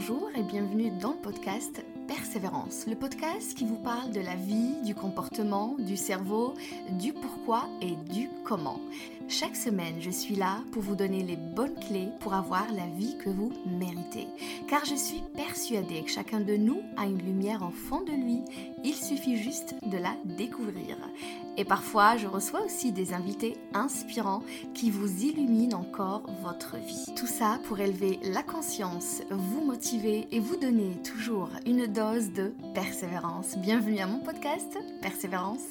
Bonjour et bienvenue dans le podcast Persévérance, le podcast qui vous parle de la vie, du comportement, du cerveau, du pourquoi et du comment. Chaque semaine, je suis là pour vous donner les bonnes clés pour avoir la vie que vous méritez. Car je suis persuadée que chacun de nous a une lumière en fond de lui, il suffit juste de la découvrir. Et parfois, je reçois aussi des invités inspirants qui vous illuminent encore votre vie. Tout ça pour élever la conscience, vous motiver et vous donner toujours une dose de persévérance. Bienvenue à mon podcast Persévérance.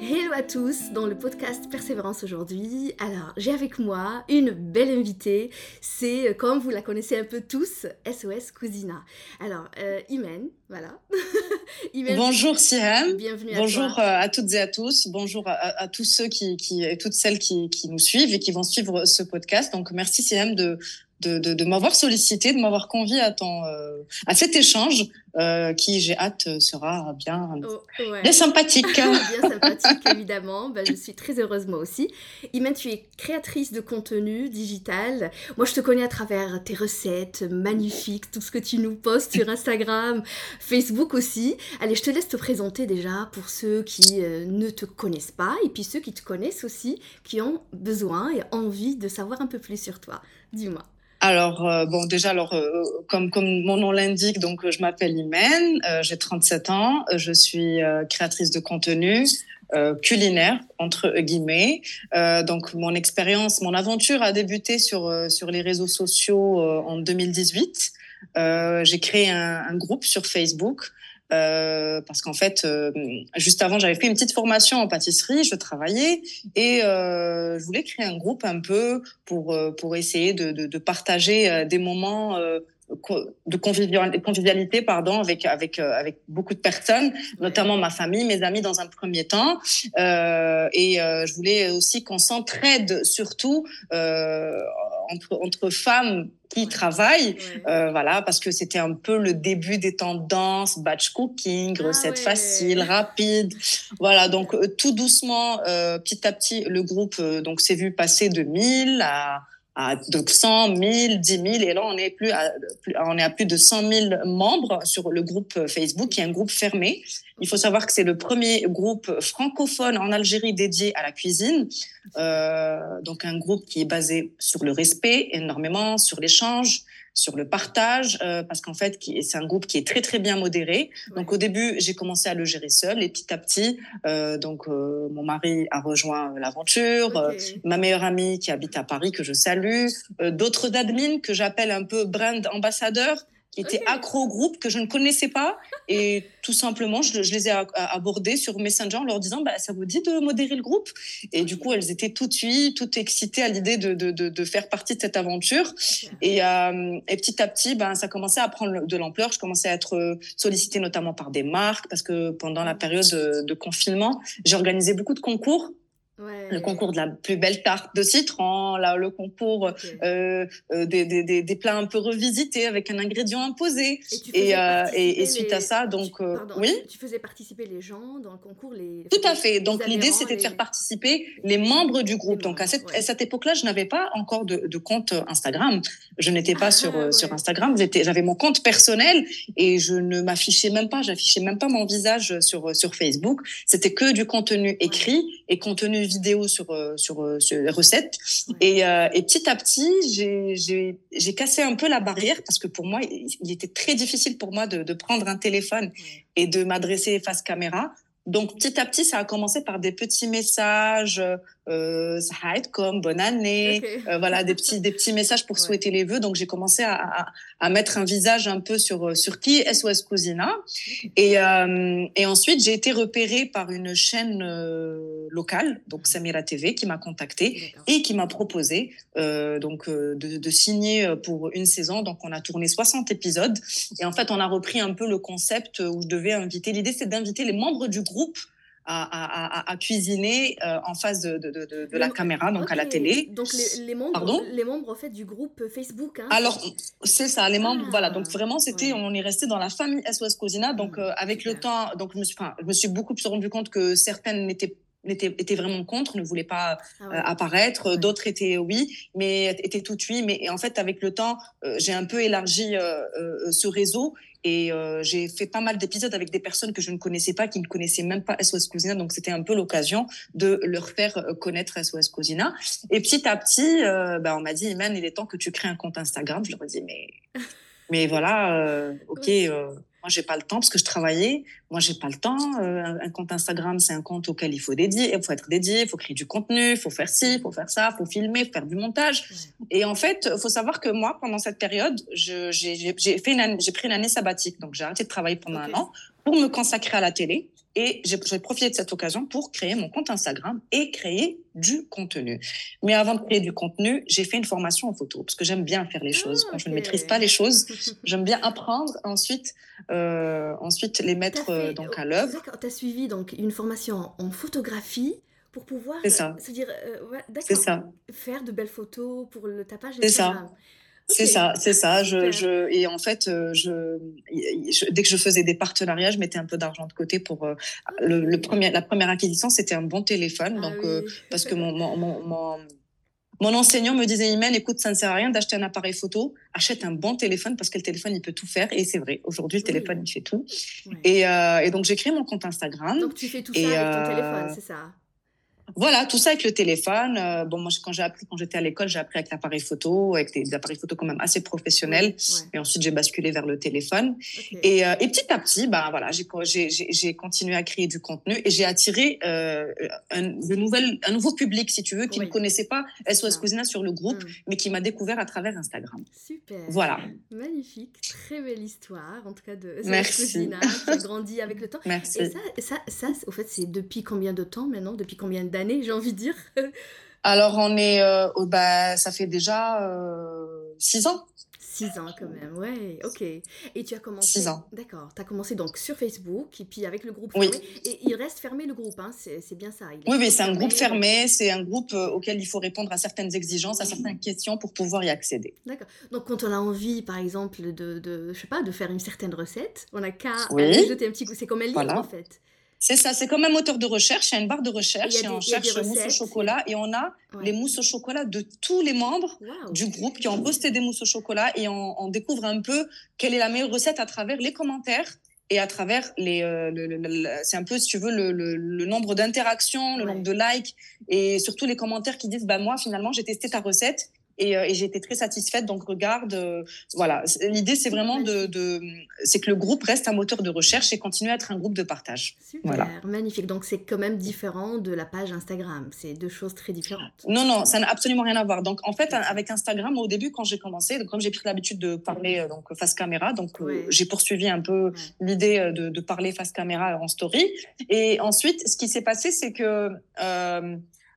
Hello à tous dans le podcast Persévérance aujourd'hui. Alors, j'ai avec moi une belle invitée. C'est, euh, comme vous la connaissez un peu tous, SOS Cousina. Alors, euh, Imen, voilà. Bonjour Siam. Bienvenue à Bonjour euh, à toutes et à tous. Bonjour à, tous ceux qui, qui, et toutes celles qui, qui, nous suivent et qui vont suivre ce podcast. Donc, merci Siam de, de, de, de m'avoir sollicité, de m'avoir convié à, ton, euh, à cet échange euh, qui, j'ai hâte, sera bien, oh, bien sympathique. bien sympathique, évidemment. Ben, je suis très heureuse, moi aussi. Imen, tu es créatrice de contenu digital. Moi, je te connais à travers tes recettes magnifiques, tout ce que tu nous postes sur Instagram, Facebook aussi. Allez, je te laisse te présenter déjà pour ceux qui euh, ne te connaissent pas et puis ceux qui te connaissent aussi, qui ont besoin et envie de savoir un peu plus sur toi. Alors, euh, bon, déjà, alors, euh, comme, comme mon nom l'indique, donc, je m'appelle Imen, euh, j'ai 37 ans, je suis créatrice de contenu culinaire, entre guillemets. donc, mon expérience, mon aventure a débuté sur, sur les réseaux sociaux en 2018. j'ai créé un, groupe sur Facebook euh, parce qu'en fait, euh, juste avant, j'avais fait une petite formation en pâtisserie, je travaillais et euh, je voulais créer un groupe un peu pour pour essayer de, de, partager des moments de convivialité pardon avec avec avec beaucoup de personnes notamment ma famille mes amis dans un premier temps. Et je voulais aussi qu'on s'entraide surtout entre entre femmes qui travaillent, euh, voilà, parce que c'était un peu le début des tendances, batch cooking, ah recettes faciles, rapides, voilà. Donc euh, tout doucement, euh, petit à petit, le groupe donc s'est vu passer de 1000 à à donc 100 1000, 10 000 et là on est plus à, on est à plus de 100 000 membres sur le groupe Facebook qui est un groupe fermé. Il faut savoir que c'est le premier groupe francophone en Algérie dédié à la cuisine. Euh, donc un groupe qui est basé sur le respect énormément, sur l'échange, sur le partage, euh, parce qu'en fait, c'est un groupe qui est très très bien modéré. Donc au début, j'ai commencé à le gérer seul, et petit à petit, euh, donc euh, mon mari a rejoint l'aventure, ma meilleure amie qui habite à Paris que je salue, d'autres admins que j'appelle un peu brand ambassadeurs qui étaient accro au groupe que je ne connaissais pas. Et tout simplement, je, les ai abordés sur Messenger en leur disant bah, Ça vous dit de modérer le groupe? Et du coup, elles étaient tout de suite, toutes excitées à l'idée de, de, de, faire partie de cette aventure. Et, euh, et petit à petit, ben, ça commençait à prendre de l'ampleur. Je commençais à être sollicitée notamment par des marques parce que pendant la période de confinement, j'ai organisé beaucoup de concours le concours de la plus belle tarte de citron, là, le concours euh, euh, des, des, des, plats un peu revisités avec un ingrédient imposé. Et, euh, et, suite à ça, donc, euh, oui. Tu faisais participer les gens dans le concours les, Tout à fait. Donc, l'idée, c'était de faire participer les membres du groupe. donc, à cette, à cette époque-là, je n'avais pas encore de, de, compte Instagram. Je n'étais pas sur, ah, sur Instagram. J'avais mon compte personnel et je ne m'affichais même pas, j'affichais même pas mon visage sur, sur Facebook. C'était que du contenu écrit et contenu vidéo sur, euh, sur, euh, sur les recettes. Et, euh, et, petit à petit, j'ai cassé un peu la barrière parce que pour moi, il, était très difficile pour moi de, de prendre un téléphone et de m'adresser face caméra. Donc petit à petit, ça a commencé par des petits messages, euh, comme bonne année, euh, voilà des petits des petits messages pour souhaiter les vœux. Donc j'ai commencé à, à, à, mettre un visage un peu sur sur qui SOS Cousina. Et euh, et ensuite j'ai été repérée par une chaîne euh, locale, donc Samira TV, qui m'a contactée et qui m'a proposé euh, donc de, de, signer pour une saison. Donc on a tourné 60 épisodes et en fait on a repris un peu le concept où je devais inviter. L'idée c'est d'inviter les membres du groupe à, à, cuisiner euh, en face de, de, de, de la caméra, donc à la télé. Donc les, les membres, Pardon? les membres en fait, du groupe Facebook. Hein, Alors, c'est ça, les membres, voilà. Donc ah, vraiment, c'était, on est resté dans la famille SOS Cosina. Donc euh, avec le temps, donc je me, suis, je me suis beaucoup plus rendu compte que certaines n'étaient étaient, étaient vraiment contre, ne voulaient pas ah euh, apparaître. D'autres étaient oui, mais étaient tout oui. Mais en fait, avec le temps, euh, j'ai un peu élargi euh, ce réseau et j'ai fait pas mal d'épisodes avec des personnes que je ne connaissais pas, qui ne connaissaient même pas SOS Cousina. Donc, c'était un peu l'occasion de leur faire connaître SOS Cousina. Et petit à petit, bah, on m'a dit, Iman, il est temps que tu crées un compte Instagram. Je leur ai dit, mais, mais voilà, ok. Moi, j'ai pas le temps parce que je travaillais. Moi, j'ai pas le temps. Euh, un compte Instagram, c'est un compte auquel il faut dédier, il faut être dédié, il faut créer du contenu, il faut faire ci, il faut faire ça, il faut filmer, faire du montage. Et en fait, il faut savoir que moi, pendant cette période, j'ai fait j'ai pris une année sabbatique. Donc, j'ai arrêté de travailler pendant un an pour me consacrer à la télé. Et j'ai profité de cette occasion pour créer mon compte Instagram et créer du contenu. Mais avant de créer du contenu, j'ai fait une formation en photo parce que j'aime bien faire les choses. Quand je ne maîtrise pas les choses, j'aime bien apprendre, ensuite, euh, ensuite les mettre euh, donc à l'œuvre. Tu as suivi donc une formation en photographie pour pouvoir ça. se dire, euh, ça. faire de belles photos pour le tapage. C'est ça. C'est ça, c'est ça. Je, je, et en fait, euh, je, dès que je faisais des partenariats, je mettais un peu d'argent de côté pour euh, le, premier, la première acquisition, c'était un bon téléphone. Ah donc, euh, parce que mon, mon, mon, mon, enseignant me disait, Imen, écoute, ça ne sert à rien d'acheter un appareil photo, achète un bon téléphone parce que le téléphone, il peut tout faire. Et c'est vrai, aujourd'hui, le téléphone, il fait tout. Et, et, donc, j'ai créé mon compte Instagram. Donc, tu fais tout ça avec ton téléphone, c'est ça? Voilà, tout ça avec le téléphone. Euh, bon, moi, quand j'ai appris, quand j'étais à l'école, j'ai appris avec l'appareil photo, avec des, appareils photo quand même assez professionnels. Et ensuite, j'ai basculé vers le téléphone. Et, euh, et, petit à petit, bah voilà, j'ai continué à créer du contenu et j'ai attiré euh, un, de un nouveau public, si tu veux, qui ne connaissait pas SOS Cousina sur le groupe, mm. mais qui m'a découvert à travers Instagram. Super. Voilà. Magnifique, très belle histoire, en tout cas de SOS Cousina, qui a grandi avec le temps. Merci. Et ça, ça, ça au fait, c'est depuis combien de temps maintenant? Depuis combien d'années j'ai envie de dire Alors, on est, euh, bah, ça fait déjà euh, six ans. Six ans quand même, ouais, ok. Et tu as commencé. Six ans. D'accord. Tu as commencé donc sur Facebook et puis avec le groupe oui. fermé. Et il reste fermé le groupe, hein, c'est bien ça. oui, mais c'est un groupe fermé, c'est un groupe euh, auquel il faut répondre à certaines exigences, à certaines questions pour pouvoir y accéder. D'accord. Donc quand on a envie, par exemple, de, de, je sais pas, de faire une certaine recette, on a qu'à jeter un petit coup. C'est comme un livre en fait. C'est ça, c'est comme un moteur de recherche. Il y a une barre de recherche et, on cherche mousse au chocolat et on a les mousses au chocolat de tous les membres du groupe qui ont posté des mousses au chocolat et on, découvre un peu quelle est la meilleure recette à travers les commentaires et à travers les. Euh, c'est un peu, si tu veux, le, nombre d'interactions, le nombre de likes et surtout les commentaires qui disent bah, Moi, finalement, j'ai testé ta recette et, euh, et j'ai été très satisfaite. Donc regarde, euh, voilà. L'idée c'est vraiment de, de c'est que le groupe reste un moteur de recherche et continue à être un groupe de partage. Super, voilà. magnifique. Donc c'est quand même différent de la page Instagram. C'est deux choses très différentes. Non non, ça n'a absolument rien à voir. Donc en fait avec Instagram au début quand j'ai commencé, donc, comme j'ai pris l'habitude de parler euh, donc face caméra, donc j'ai poursuivi un peu l'idée de, de, parler face caméra en story. Et ensuite ce qui s'est passé c'est que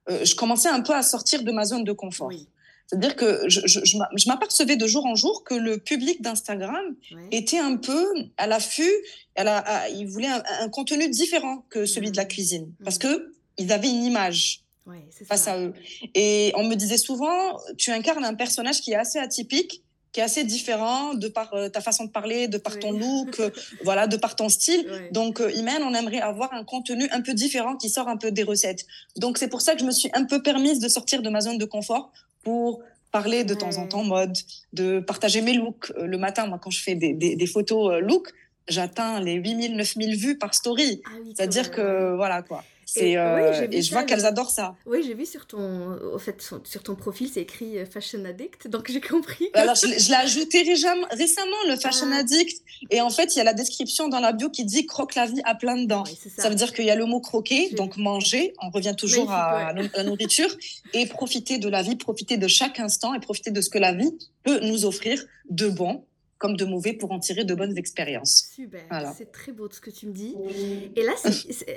euh, je commençais un peu à sortir de ma zone de confort. Oui. C'est-à-dire que je, je, je m'apercevais de jour en jour que le public d'Instagram était un peu à l'affût, il voulait un, contenu différent que celui de la mmh. cuisine, parce mmh. que ils avaient une image face à eux. Et on me disait souvent, tu incarnes un personnage qui est assez atypique, qui est assez différent de par euh, ta façon de parler, de par ton look, euh, voilà, de par ton style. Donc, euh, Imen, on aimerait avoir un contenu un peu différent qui sort un peu des recettes. Donc, c'est pour ça que je me suis un peu permise de sortir de ma zone de confort pour parler de temps en temps mode, de partager mes looks. Euh, le matin, moi, quand je fais des, des, photos euh, look, j'atteins les 8000, 9000 vues par story. Ah C'est-à-dire que, voilà, quoi. Et, euh, et, je vois qu'elles adorent ça. Oui, j'ai vu sur ton, au fait, sur ton profil, c'est écrit Fashion Addict, donc j'ai compris. Alors, je, l'ai ajouté récemment, le Fashion ah. Addict. Et en fait, il y a la description dans la bio qui dit croque la vie à plein dedans. ça. veut dire qu'il y a le mot croquer, donc manger, on revient toujours à, la nourriture, et profiter de la vie, profiter de chaque instant et profiter de ce que la vie peut nous offrir de bon comme de mauvais pour en tirer de bonnes expériences. Super, c'est très beau ce que tu me dis. Et là,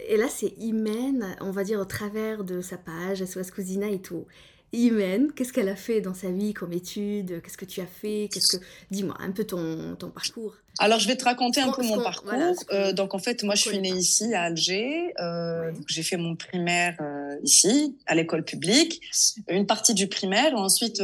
et là, c'est Imen, on va dire au travers de sa page SOS Cousina et tout. Imen, qu'est-ce qu'elle a fait dans sa vie comme étude? Qu'est-ce que tu as fait? Qu'est-ce que Dis-moi un peu ton, ton parcours. Alors, je vais te raconter un peu mon parcours. Euh, donc, en fait, moi, je suis née ici à Alger. Euh, j'ai fait mon primaire euh, ici, à l'école publique, une partie du primaire. Ensuite,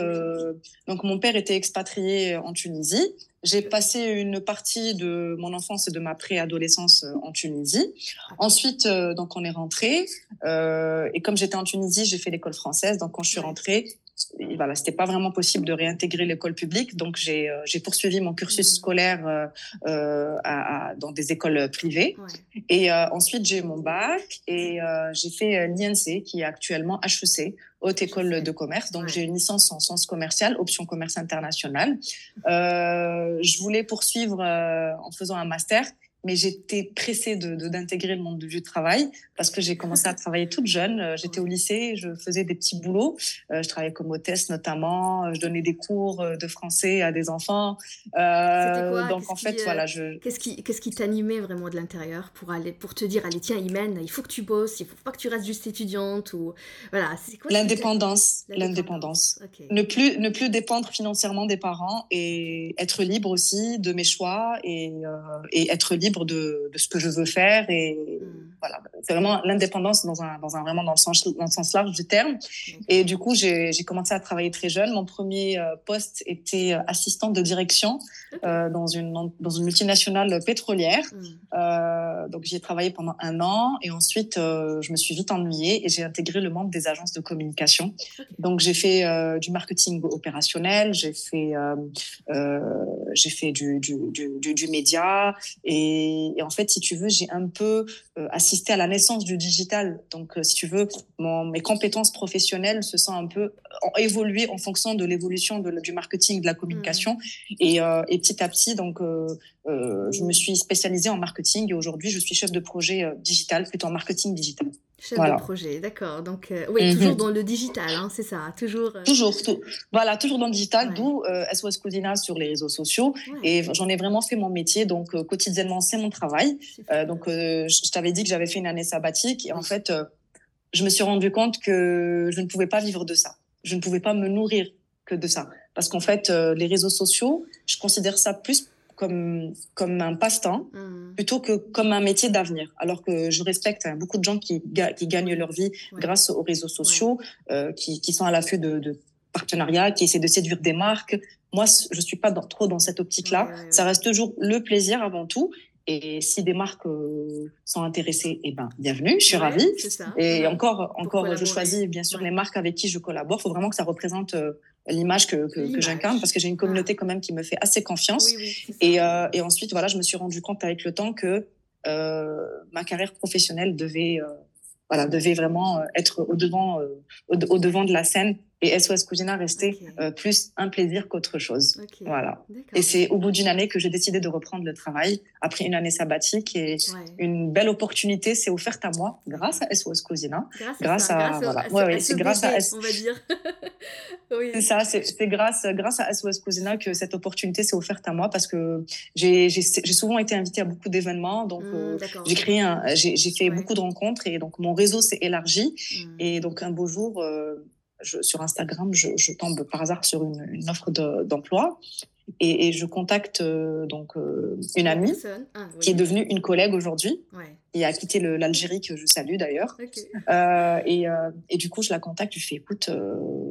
donc mon père était expatrié en Tunisie. J'ai passé une partie de mon enfance et de ma préadolescence euh, en Tunisie. Ensuite, euh, donc on est rentré. Euh, et comme j'étais en Tunisie, j'ai fait l'école française. Donc quand je suis rentrée, voilà, c'était pas vraiment possible de réintégrer l'école publique, donc j'ai euh, poursuivi mon cursus mmh. scolaire euh, euh, à, dans des écoles privées. Et ensuite, j'ai mon bac et j'ai fait l'INC, qui est actuellement HEC, Haute École de Commerce. Donc, j'ai une licence en sciences commerciales, option commerce international. je voulais poursuivre en faisant un master mais j'étais pressée d'intégrer de, d'intégrer le monde du travail parce que j'ai commencé à travailler toute jeune. Euh, j'étais au lycée, je faisais des petits boulots. Euh, je travaillais comme hôtesse notamment. Je donnais des cours euh, de français à des enfants. Euh, donc en fait, voilà, je. Qu'est-ce qui, qu'est-ce qui t'animait vraiment de l'intérieur pour aller, pour te dire, allez tiens, Imen, il faut que tu bosses, il faut pas que tu restes juste étudiante ou voilà. L'indépendance, l'indépendance. Ne plus, ne plus dépendre financièrement des parents et être libre aussi de mes choix et, et être libre de, ce que je veux faire. Et hmm. voilà, c'est vraiment l'indépendance dans un, dans un, vraiment dans le sens, dans le sens large du terme. Et du coup, j'ai commencé à travailler très jeune. Mon premier euh, poste était euh, assistante de direction euh, dans, une, dans une multinationale pétrolière. Hmm. donc, j'y ai travaillé pendant un an. Et ensuite, je me suis vite ennuyée et j'ai intégré le monde des agences de communication. Donc, j'ai fait du marketing opérationnel, j'ai fait, j'ai fait du, du, du, du média et et, en fait, si tu veux, j'ai un peu euh, assisté à la naissance du digital. Donc, euh, si tu veux, mes compétences professionnelles se sont un peu ont évolué en fonction de l'évolution du marketing, de la communication. Mmh. Et, euh, et, petit à petit, donc, je me suis spécialisée en marketing et aujourd'hui, je suis chef de projet digital, plutôt en marketing digital. Chef de projet, d'accord. Donc, oui, mmh toujours dans le digital, hein, c'est ça, toujours. Toujours, voilà, toujours dans le digital, d'où SOS Cousina sur les réseaux sociaux. Et j'en ai vraiment fait mon métier, donc quotidiennement, c'est mon travail. donc, je t'avais dit que j'avais fait une année sabbatique et en fait, je me suis rendu compte que je ne pouvais pas vivre de ça. Je ne pouvais pas me nourrir que de ça. Parce qu'en fait, les réseaux sociaux, je considère ça plus comme, comme un passe-temps mmh. plutôt que comme un métier d'avenir. Alors que je respecte hein, beaucoup de gens qui, qui gagnent leur vie grâce aux réseaux sociaux, euh, qui, qui, sont à l'affût de, de partenariats, qui essaient de séduire des marques. Moi, je suis pas dans, trop dans cette optique-là. Ça reste toujours le plaisir avant tout. Et si des marques euh, sont intéressées, eh ben, bienvenue, je suis ravie. Et encore, encore, je choisis bien sûr les marques avec qui je collabore. Il faut vraiment que ça représente euh, l'image que, que, que j'incarne parce que j'ai une communauté ah. quand même qui me fait assez confiance. et, euh, et, ensuite, voilà, je me suis rendu compte avec le temps que euh, ma carrière professionnelle devait, euh, voilà, devait vraiment être au devant, au, au, devant de la scène et SOS Cousina restait euh, plus un plaisir qu'autre chose. Voilà. Et c'est au bout d'une année que j'ai décidé de reprendre le travail après une année sabbatique et une belle opportunité s'est offerte à moi grâce à SOS Cousina. Grâce, à, voilà. ouais, ouais, c'est grâce à on va dire. oui. C'est ça, c'est grâce grâce à SOS Cousina que cette opportunité s'est offerte à moi parce que j'ai souvent été invitée à beaucoup d'événements donc mmh, euh, j'ai créé j'ai fait beaucoup de rencontres et donc mon réseau s'est élargi mmh. et donc un beau jour euh, je, sur Instagram, je, je, tombe par hasard sur une, une offre d'emploi et, et, je contacte euh, donc euh, une amie ah, qui est devenue une collègue aujourd'hui ouais. et a quitté l'Algérie que je salue d'ailleurs. Okay. Euh, et, et, du coup, je la contacte, je fais écoute,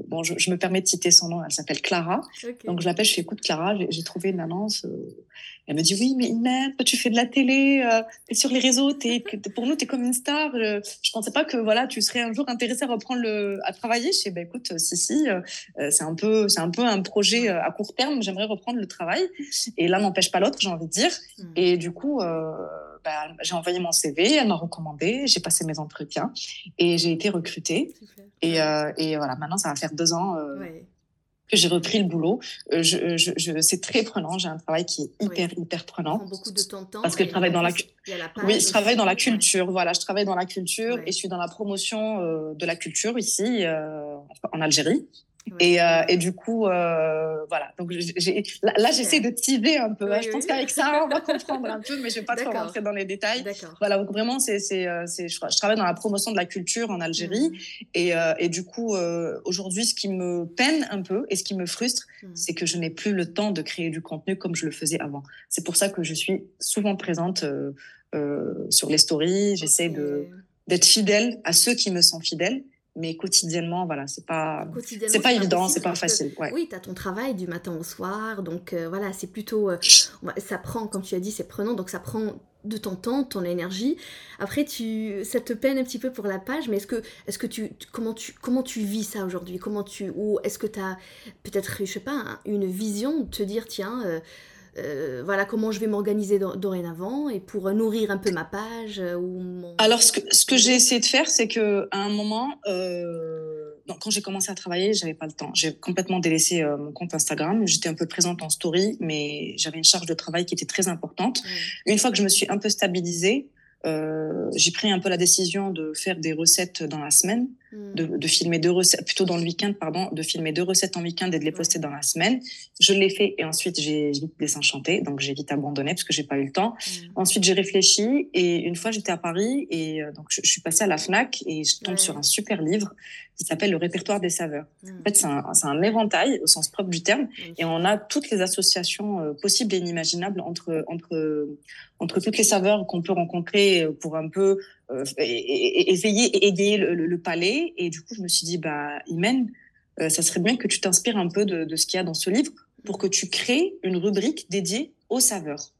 bon, je, je, me permets de citer son nom, elle s'appelle Clara. Okay. Donc je l'appelle, je fais écoute Clara, j'ai trouvé une annonce elle me dit oui, mais Imen, toi tu fais de la télé, euh, es sur les réseaux, es, pour nous tu es comme une star. Je, je pensais pas que voilà tu serais un jour intéressée à reprendre le, à travailler. Je dis bah écoute, euh, si si, euh, c'est un peu c'est un peu un projet euh, à court terme. J'aimerais reprendre le travail. Et l'un n'empêche pas l'autre, j'ai envie de dire. Mmh. Et du coup. Euh, bah, j'ai envoyé mon CV, elle m'a recommandé, j'ai passé mes entretiens et j'ai été recrutée. Et, euh, et, voilà, maintenant ça va faire deux ans euh, ouais que j'ai repris le boulot. Euh, je, je, je c'est très prenant. J'ai un travail qui est hyper, oui. hyper prenant. Ça beaucoup de temps, temps Parce que je travaille dans la, la oui, je travaille dans la culture. Voilà, je travaille dans la culture et je suis dans la promotion euh, de la culture ici, euh, en Algérie. Et, euh, et, du coup, euh, voilà. Donc, là, là j'essaie de teaser un peu. Oui, je pense oui. qu'avec ça, on va comprendre un peu, mais je vais pas trop rentrer dans les détails. Voilà. Donc, vraiment, c'est, c'est, euh, c'est, je, travaille dans la promotion de la culture en Algérie. Mmh. Et, euh, et, du coup, euh, aujourd'hui, ce qui me peine un peu et ce qui me frustre, mmh. c'est que je n'ai plus le temps de créer du contenu comme je le faisais avant. C'est pour ça que je suis souvent présente euh, sur les stories. J'essaie de, d'être fidèle à ceux qui me sont fidèles mais quotidiennement, voilà, c'est pas, c'est pas évident, c'est pas facile. Oui, tu as ton travail du matin au soir, donc euh, voilà, c'est plutôt, euh, ça prend, comme tu as dit, c'est prenant, donc ça prend de ton temps, ton énergie. Après, tu, ça te peine un petit peu pour la page, mais est-ce que, est-ce que tu, comment tu, comment tu vis ça aujourd'hui? Comment tu, ou est-ce que tu as peut-être, je sais pas, une vision de te dire, tiens. Euh, euh, voilà comment je vais m'organiser dorénavant et pour nourrir un peu ma page euh, ou Alors ce que, ce que j'ai essayé de faire, c'est que à un moment, euh, quand j'ai commencé à travailler, j'avais pas le temps. J'ai complètement délaissé mon compte Instagram. J'étais un peu présente en story, mais j'avais une charge de travail qui était très importante. Une fois que je me suis un peu stabilisée, j'ai pris un peu la décision de faire des recettes dans la semaine de, filmer deux recettes, plutôt dans le week-end, pardon, de filmer deux recettes en week-end et de les poster dans la semaine. Je l'ai fait et ensuite j'ai vite désenchanté, donc j'ai vite abandonné parce que j'ai pas eu le temps. Ensuite j'ai réfléchi et une fois j'étais à Paris et euh, donc je, suis passée à la Fnac et je tombe sur un super livre qui s'appelle Le répertoire des saveurs. En fait c'est un, un, éventail au sens propre du terme et on a toutes les associations euh, possibles et inimaginables entre entre entre toutes les saveurs qu'on peut rencontrer euh, pour un peu euh, éveiller le, palais. Et du coup, je me suis dit, bah, Imen, euh, ça serait bien que tu t'inspires un peu de, ce qu'il y a dans ce livre pour que tu crées une rubrique dédiée aux saveurs.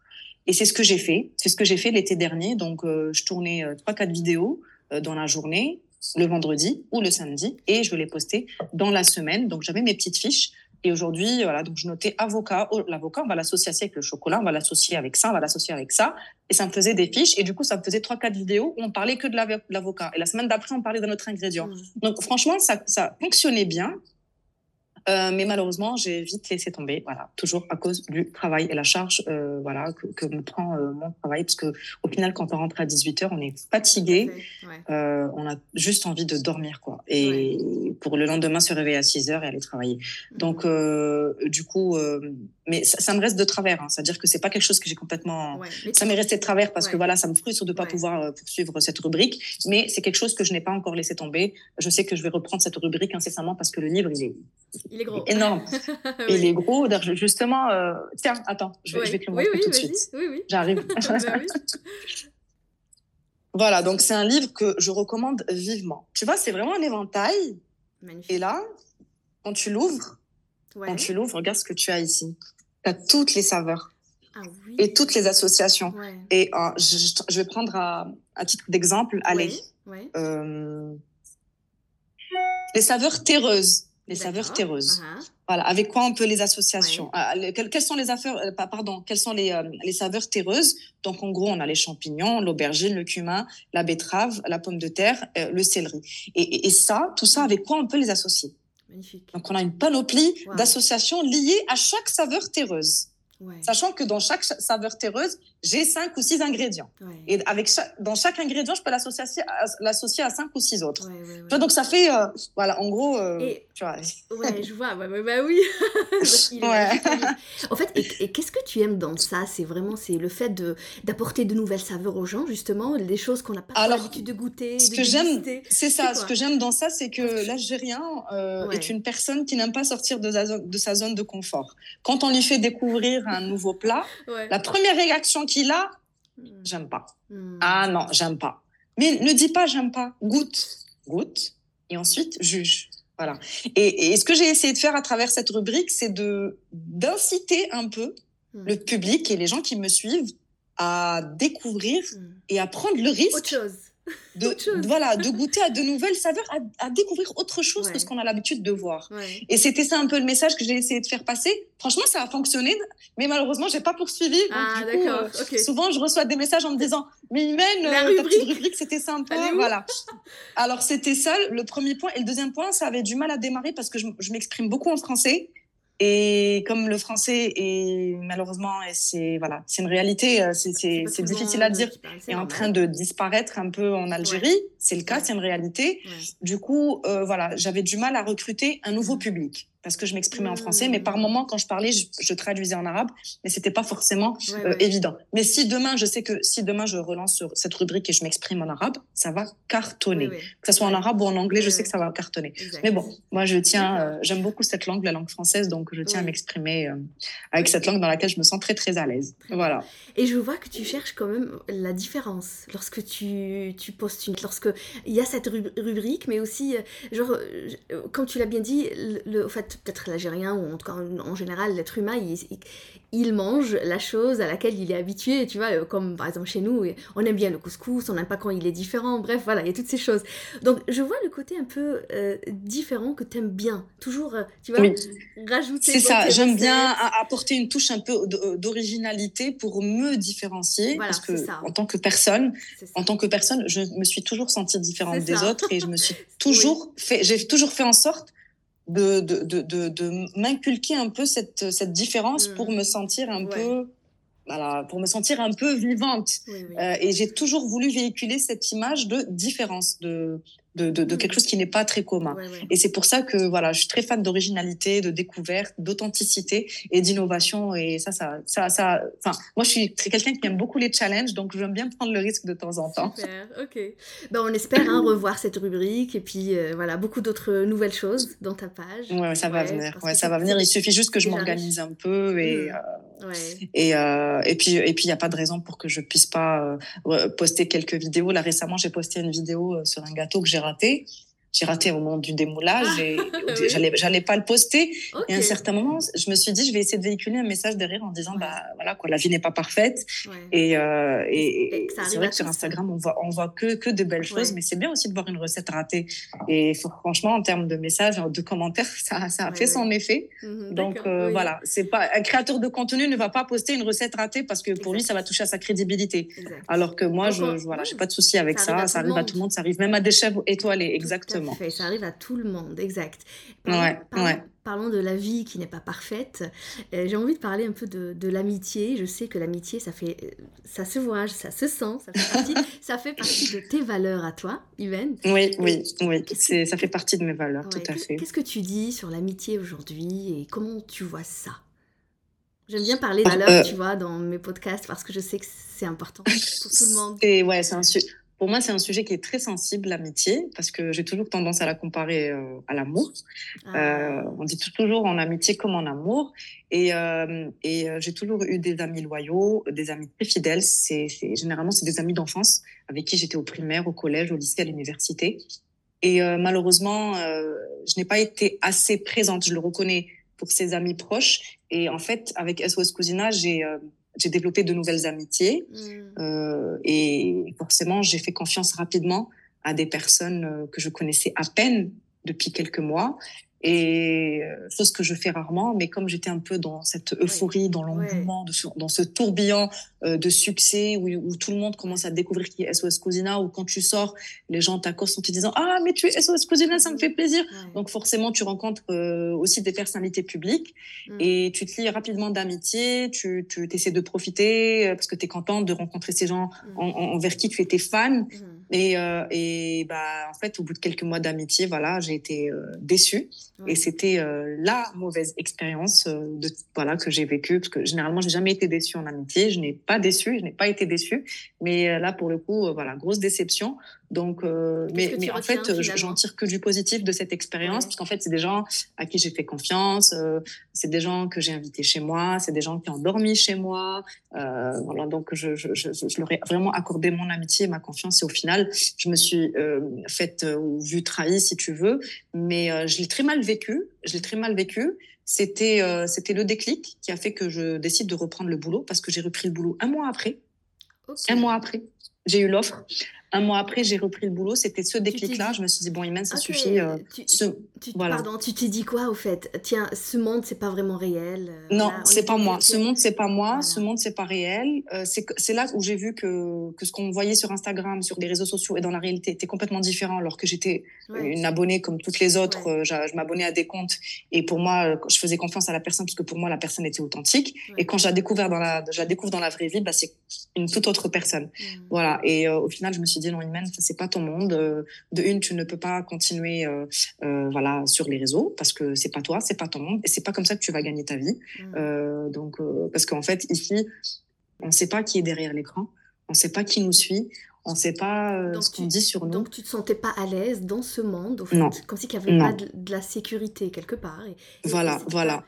Et c'est ce que j'ai fait. C'est ce que j'ai fait l'été dernier. Donc, euh, je tournais trois, quatre vidéos dans la journée, le vendredi ou le samedi, et je les postais dans la semaine. Donc, j'avais mes petites fiches et aujourd'hui, voilà, donc je notais avocat. Oh, l'avocat, on va l'associer avec le chocolat, on va l'associer avec ça, on va l'associer avec ça. Et ça me faisait des fiches. Et du coup, ça me faisait trois, quatre vidéos où on parlait que de l'avocat. Et la semaine d'après, on parlait d'un autre ingrédient. Mmh. Donc, franchement, ça, ça fonctionnait bien. Euh, mais malheureusement, j'ai vite laissé tomber, voilà, toujours à cause du travail et la charge, euh, voilà, que, que, me prend euh, mon travail, parce que au final, quand on rentre à 18 h on est fatigué, euh, on a juste envie de dormir, quoi, et pour le lendemain se réveiller à 6 h et aller travailler. Mmh. Donc, euh, du coup, mais ça, me reste de travers, hein, c'est-à-dire que c'est pas quelque chose que j'ai complètement, ça m'est resté de travers parce que voilà, ça me frustre de pas pouvoir poursuivre cette rubrique, mais c'est quelque chose que je n'ai pas encore laissé tomber. Je sais que je vais reprendre cette rubrique incessamment parce que le livre, il est il est gros. Énorme. Il est gros. Justement, euh, tiens, attends, je vais, te le montrer tout de suite. Oui, oui. J'arrive. Bah voilà, donc c'est un livre que je recommande vivement. Tu vois, c'est vraiment un éventail. Magnifique. Et là, quand tu l'ouvres, quand tu l'ouvres, regarde ce que tu as ici. Tu as toutes les saveurs. Ah, oui. Et toutes les associations. Et euh, je, vais prendre à, titre d'exemple, allez. Euh, les saveurs terreuses les saveurs terreuses. Uh-huh. Voilà, avec quoi on peut les associations? Ah, Quelles sont les affaires euh, Pardon, quelles sont les, euh, les saveurs terreuses? Donc en gros, on a les champignons, l'aubergine, le cumin, la betterave, la pomme de terre, euh, le céleri. Et, et, ça, tout ça, avec quoi on peut les associer? Magnifique. Donc on a une panoplie d'associations liées à chaque saveur terreuse. Sachant que dans chaque saveur terreuse, j'ai cinq ou six ingrédients. Et avec dans chaque ingrédient, je peux l'associer à, l'associer à cinq ou six autres. donc ça fait, euh, voilà, en gros, euh, tu vois. Ouais, je vois, bah, oui. en fait, et, qu'est-ce que tu aimes dans ça? C'est vraiment c'est le fait de d'apporter de nouvelles saveurs aux gens, justement, des choses qu'on n'a pas l'habitude de goûter. Ce que j'aime, c'est ça. Ce que j'aime dans ça, c'est que l'Algérien euh, est une personne qui n'aime pas sortir de de sa zone de confort. Quand on lui fait découvrir un nouveau plat, la première réaction qu'il a, hmm. j'aime pas. Hmm. Ah non, j'aime pas. Mais ne dis pas j'aime pas, goûte, goûte, et ensuite juge. Voilà. Et, ce que j'ai essayé de faire à travers cette rubrique, c'est de d'inciter un peu hmm. le public et les gens qui me suivent à découvrir et à prendre le risque. Autre chose de, voilà, de goûter à de nouvelles saveurs, à, découvrir autre chose que ce qu'on a l'habitude de voir. Et c'était ça un peu le message que j'ai essayé de faire passer. Franchement, ça a fonctionné, mais malheureusement, j'ai pas poursuivi. Ah, euh, Souvent, je reçois des messages en me disant, mais Imen, euh, ta petite rubrique, c'était sympa. Voilà. Alors, c'était ça le premier point. Et le deuxième point, ça avait du mal à démarrer parce que je m'exprime beaucoup en français. Et comme le français est malheureusement, c'est voilà, c'est une réalité, euh, c'est difficile à dire, est en train de disparaître un peu en Algérie. C'est le cas, c'est une réalité. Du coup, euh, voilà, j'avais du mal à recruter un nouveau public parce que je m'exprimais en français, mais par mmh. moment, quand je parlais, je, traduisais en arabe, mais c'était pas forcément euh, évident. Mais si demain, je sais que si demain je relance sur cette rubrique et je m'exprime en arabe, ça va cartonner. Que ce soit en arabe ou en anglais, je sais que ça va cartonner. Mais bon, moi, je tiens, euh, j'aime beaucoup cette langue, la langue française, donc je tiens à m'exprimer euh, avec cette langue dans laquelle je me sens très très à l'aise. Voilà. Et je vois que tu cherches quand même la différence lorsque tu, tu postes une, lorsque il y a cette rubrique, mais aussi, genre, comme tu l'as bien dit, le, fait, peut-être l'Algérien, ou en tout cas en, général, l'être humain, il mange la chose à laquelle il est habitué, tu vois, euh, comme par exemple chez nous, on aime bien le couscous, on n'aime pas quand il est différent, bref, voilà, il y a toutes ces choses. Donc je vois le côté un peu euh, différent que tu aimes bien, toujours, euh, tu vois, rajouter. C'est ça, j'aime bien. apporter une touche un peu d'originalité pour me différencier, parce que en tant que personne, en tant que personne, je me suis toujours sentie différente des autres et je me suis toujours fait, j'ai toujours fait en sorte de, de, de, de, m'inculquer un peu cette, cette différence pour mmh. me sentir un peu voilà, pour me sentir un peu vivante. Euh, et j'ai toujours voulu véhiculer cette image de différence, de, de, de, quelque chose qui n'est pas très commun. Et c'est pour ça que voilà, je suis très fan d'originalité, de découverte, d'authenticité et d'innovation. Et ça, ça, ça, ça, enfin, moi, je suis quelqu'un qui aime beaucoup les challenges, donc j'aime bien prendre le risque de temps en temps. Super, ok. Ben, on espère hein, revoir cette rubrique et puis euh, voilà, beaucoup d'autres nouvelles choses dans ta page. Ouais, ça va venir. Ouais, ça va venir. Il suffit juste que je m'organise un peu et. Mmh. Euh, et, euh, et puis et puis il n'y a pas de raison pour que je puisse pas poster quelques vidéos. Là récemment j'ai posté une vidéo sur un gâteau que j'ai raté j'ai raté au moment du démoulage ah, et j'allais j'allais pas le poster. Et à un certain moment je me suis dit je vais essayer de véhiculer un message derrière en disant bah voilà quoi la vie n'est pas parfaite. Et, euh, et, c'est vrai que sur Instagram on voit on voit que que de belles choses mais c'est bien aussi de voir une recette ratée. Et franchement en termes de messages de commentaires ça ça a fait son effet. Mhm, donc euh, voilà c'est pas un créateur de contenu ne va pas poster une recette ratée parce que pour lui ça va toucher à sa crédibilité. Alors que moi je, je voilà j'ai pas de souci avec ça ça arrive à tout le monde. ça arrive même à des chefs étoilés exactement ça arrive à tout le monde, exact. Parlons, parlons, de la vie qui n'est pas parfaite. Euh, j'ai envie de parler un peu de, l'amitié. Je sais que l'amitié, ça fait, ça se voit, ça se sent, ça fait partie, ça fait partie de tes valeurs à toi, Yven. Oui, oui, oui. Ça fait partie de mes valeurs, tout à fait. Qu'est-ce que tu dis sur l'amitié aujourd'hui et comment tu vois ça? J'aime bien parler de valeurs, euh, tu vois, dans mes podcasts parce que je sais que c'est important pour tout le monde. Et ouais, c'est un sujet pour moi, c'est un sujet qui est très sensible, l'amitié, parce que j'ai toujours tendance à la comparer euh, à l'amour. Ah. Euh, on dit toujours en amitié comme en amour. Et, euh, et j'ai toujours eu des amis loyaux, des amis très fidèles. C'est, généralement, c'est des amis d'enfance avec qui j'étais au primaire, au collège, au lycée, à l'université. Et malheureusement, je n'ai pas été assez présente, je le reconnais, pour ces amis proches. Et en fait, avec SOS Cousina, j'ai j'ai développé de nouvelles amitiés mm. euh, et forcément j'ai fait confiance rapidement à des personnes euh, que je connaissais à peine depuis quelques mois et euh, chose que je fais rarement, mais comme j'étais un peu dans cette euphorie, dans l'engouement, dans ce tourbillon euh, de succès où, où, tout le monde commence à découvrir qui est SOS Cousina, ou quand tu sors, les gens t'accostent en te disant Ah, mais tu es SOS Cousina, ça me fait plaisir. Donc forcément, tu rencontres euh, aussi des personnalités publiques mm. et tu te lis rapidement d'amitié, tu, tu essaies de profiter parce que tu es contente de rencontrer ces gens mm. envers qui tu étais fan. Mm. Et, et bah, en fait, au bout de quelques mois d'amitié, voilà, j'ai été déçue. Et c'était euh, la mauvaise expérience euh, de, voilà, que j'ai vécue, parce que généralement, j'ai jamais été déçue en amitié. Je n'ai pas déçu, je n'ai pas été déçue. Mais euh, là, pour le coup, voilà, grosse déception. Donc, mais, mais en fait, j'en tire que du positif de cette expérience, parce qu'en fait, c'est des gens à qui j'ai fait confiance, c'est des gens que j'ai invités chez moi, c'est des gens qui ont dormi chez moi. voilà, donc, je, je, je, je, leur ai vraiment accordé mon amitié et ma confiance. Et au final, je me suis faite ou vue trahie, si tu veux, mais je l'ai très mal vécu. Je l'ai très mal vécu. C'était euh, c'était le déclic qui a fait que je décide de reprendre le boulot parce que j'ai repris le boulot un mois après. Un mois après, j'ai eu l'offre. Un mois après, j'ai repris le boulot. C'était ce déclic-là. Je me suis dit, bon, Imen, ça suffit. Euh, tu, Pardon, tu t'es dit quoi au fait? Tiens, ce monde, c'est pas vraiment réel. Euh, non, c'est pas moi. Ce monde, c'est pas moi. Ce monde, c'est pas réel. Euh, c'est là où j'ai vu que, que ce qu'on voyait sur Instagram, sur les réseaux sociaux et dans la réalité était complètement différent. Alors que j'étais une abonnée comme toutes les autres. je m'abonnais à des comptes et pour moi, je faisais confiance à la personne parce que pour moi, la personne était authentique. Et quand je la, découvert dans la, je la découvre dans la vraie vie, bah, c'est une toute autre personne. Voilà. Et au final, je me suis dit, non, Imen, c'est pas ton monde. Euh, de une, tu ne peux pas continuer euh, euh, voilà, sur les réseaux parce que c'est pas toi, c'est pas ton monde et c'est pas comme ça que tu vas gagner ta vie. Mmh. donc, parce qu'en fait, ici, on ne sait pas qui est derrière l'écran, on ne sait pas qui nous suit, on ne sait pas ce qu'on dit sur nous. Donc tu te sentais pas à l'aise dans ce monde, au fait, comme si il n'y avait pas de, la sécurité quelque part. voilà, voilà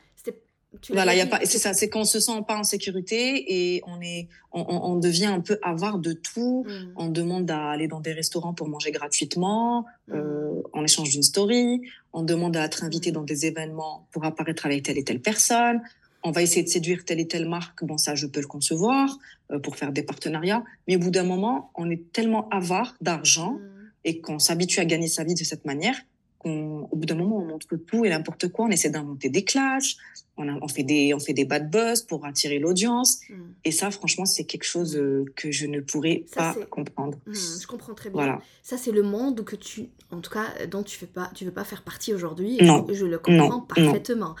voilà, y a pas, c'est ça, c'est qu'on se sent pas en sécurité et on est, on, devient un peu avare de tout. Mmh. On demande à aller dans des restaurants pour manger gratuitement, mmh. euh, en échange d'une story. On demande à être invité mmh. dans des événements pour apparaître avec telle et telle personne. On va essayer de séduire telle et telle marque. Bon, ça, je peux le concevoir euh, pour faire des partenariats. Mais au bout d'un moment, on est tellement avare d'argent et qu'on s'habitue à gagner sa vie de cette manière qu'au bout d'un moment, on montre tout et n'importe quoi. On essaie d'inventer des clashs, on, fait des, on fait des bad buzz pour attirer l'audience. Hmm. Et ça, franchement, c'est quelque chose euh, que je ne pourrais pas comprendre. Hmm, je comprends très bien. Voilà. Ça, c'est le monde que tu, en tout cas, dont tu ne pas, tu veux pas faire partie aujourd'hui. Non. Je, le comprends parfaitement.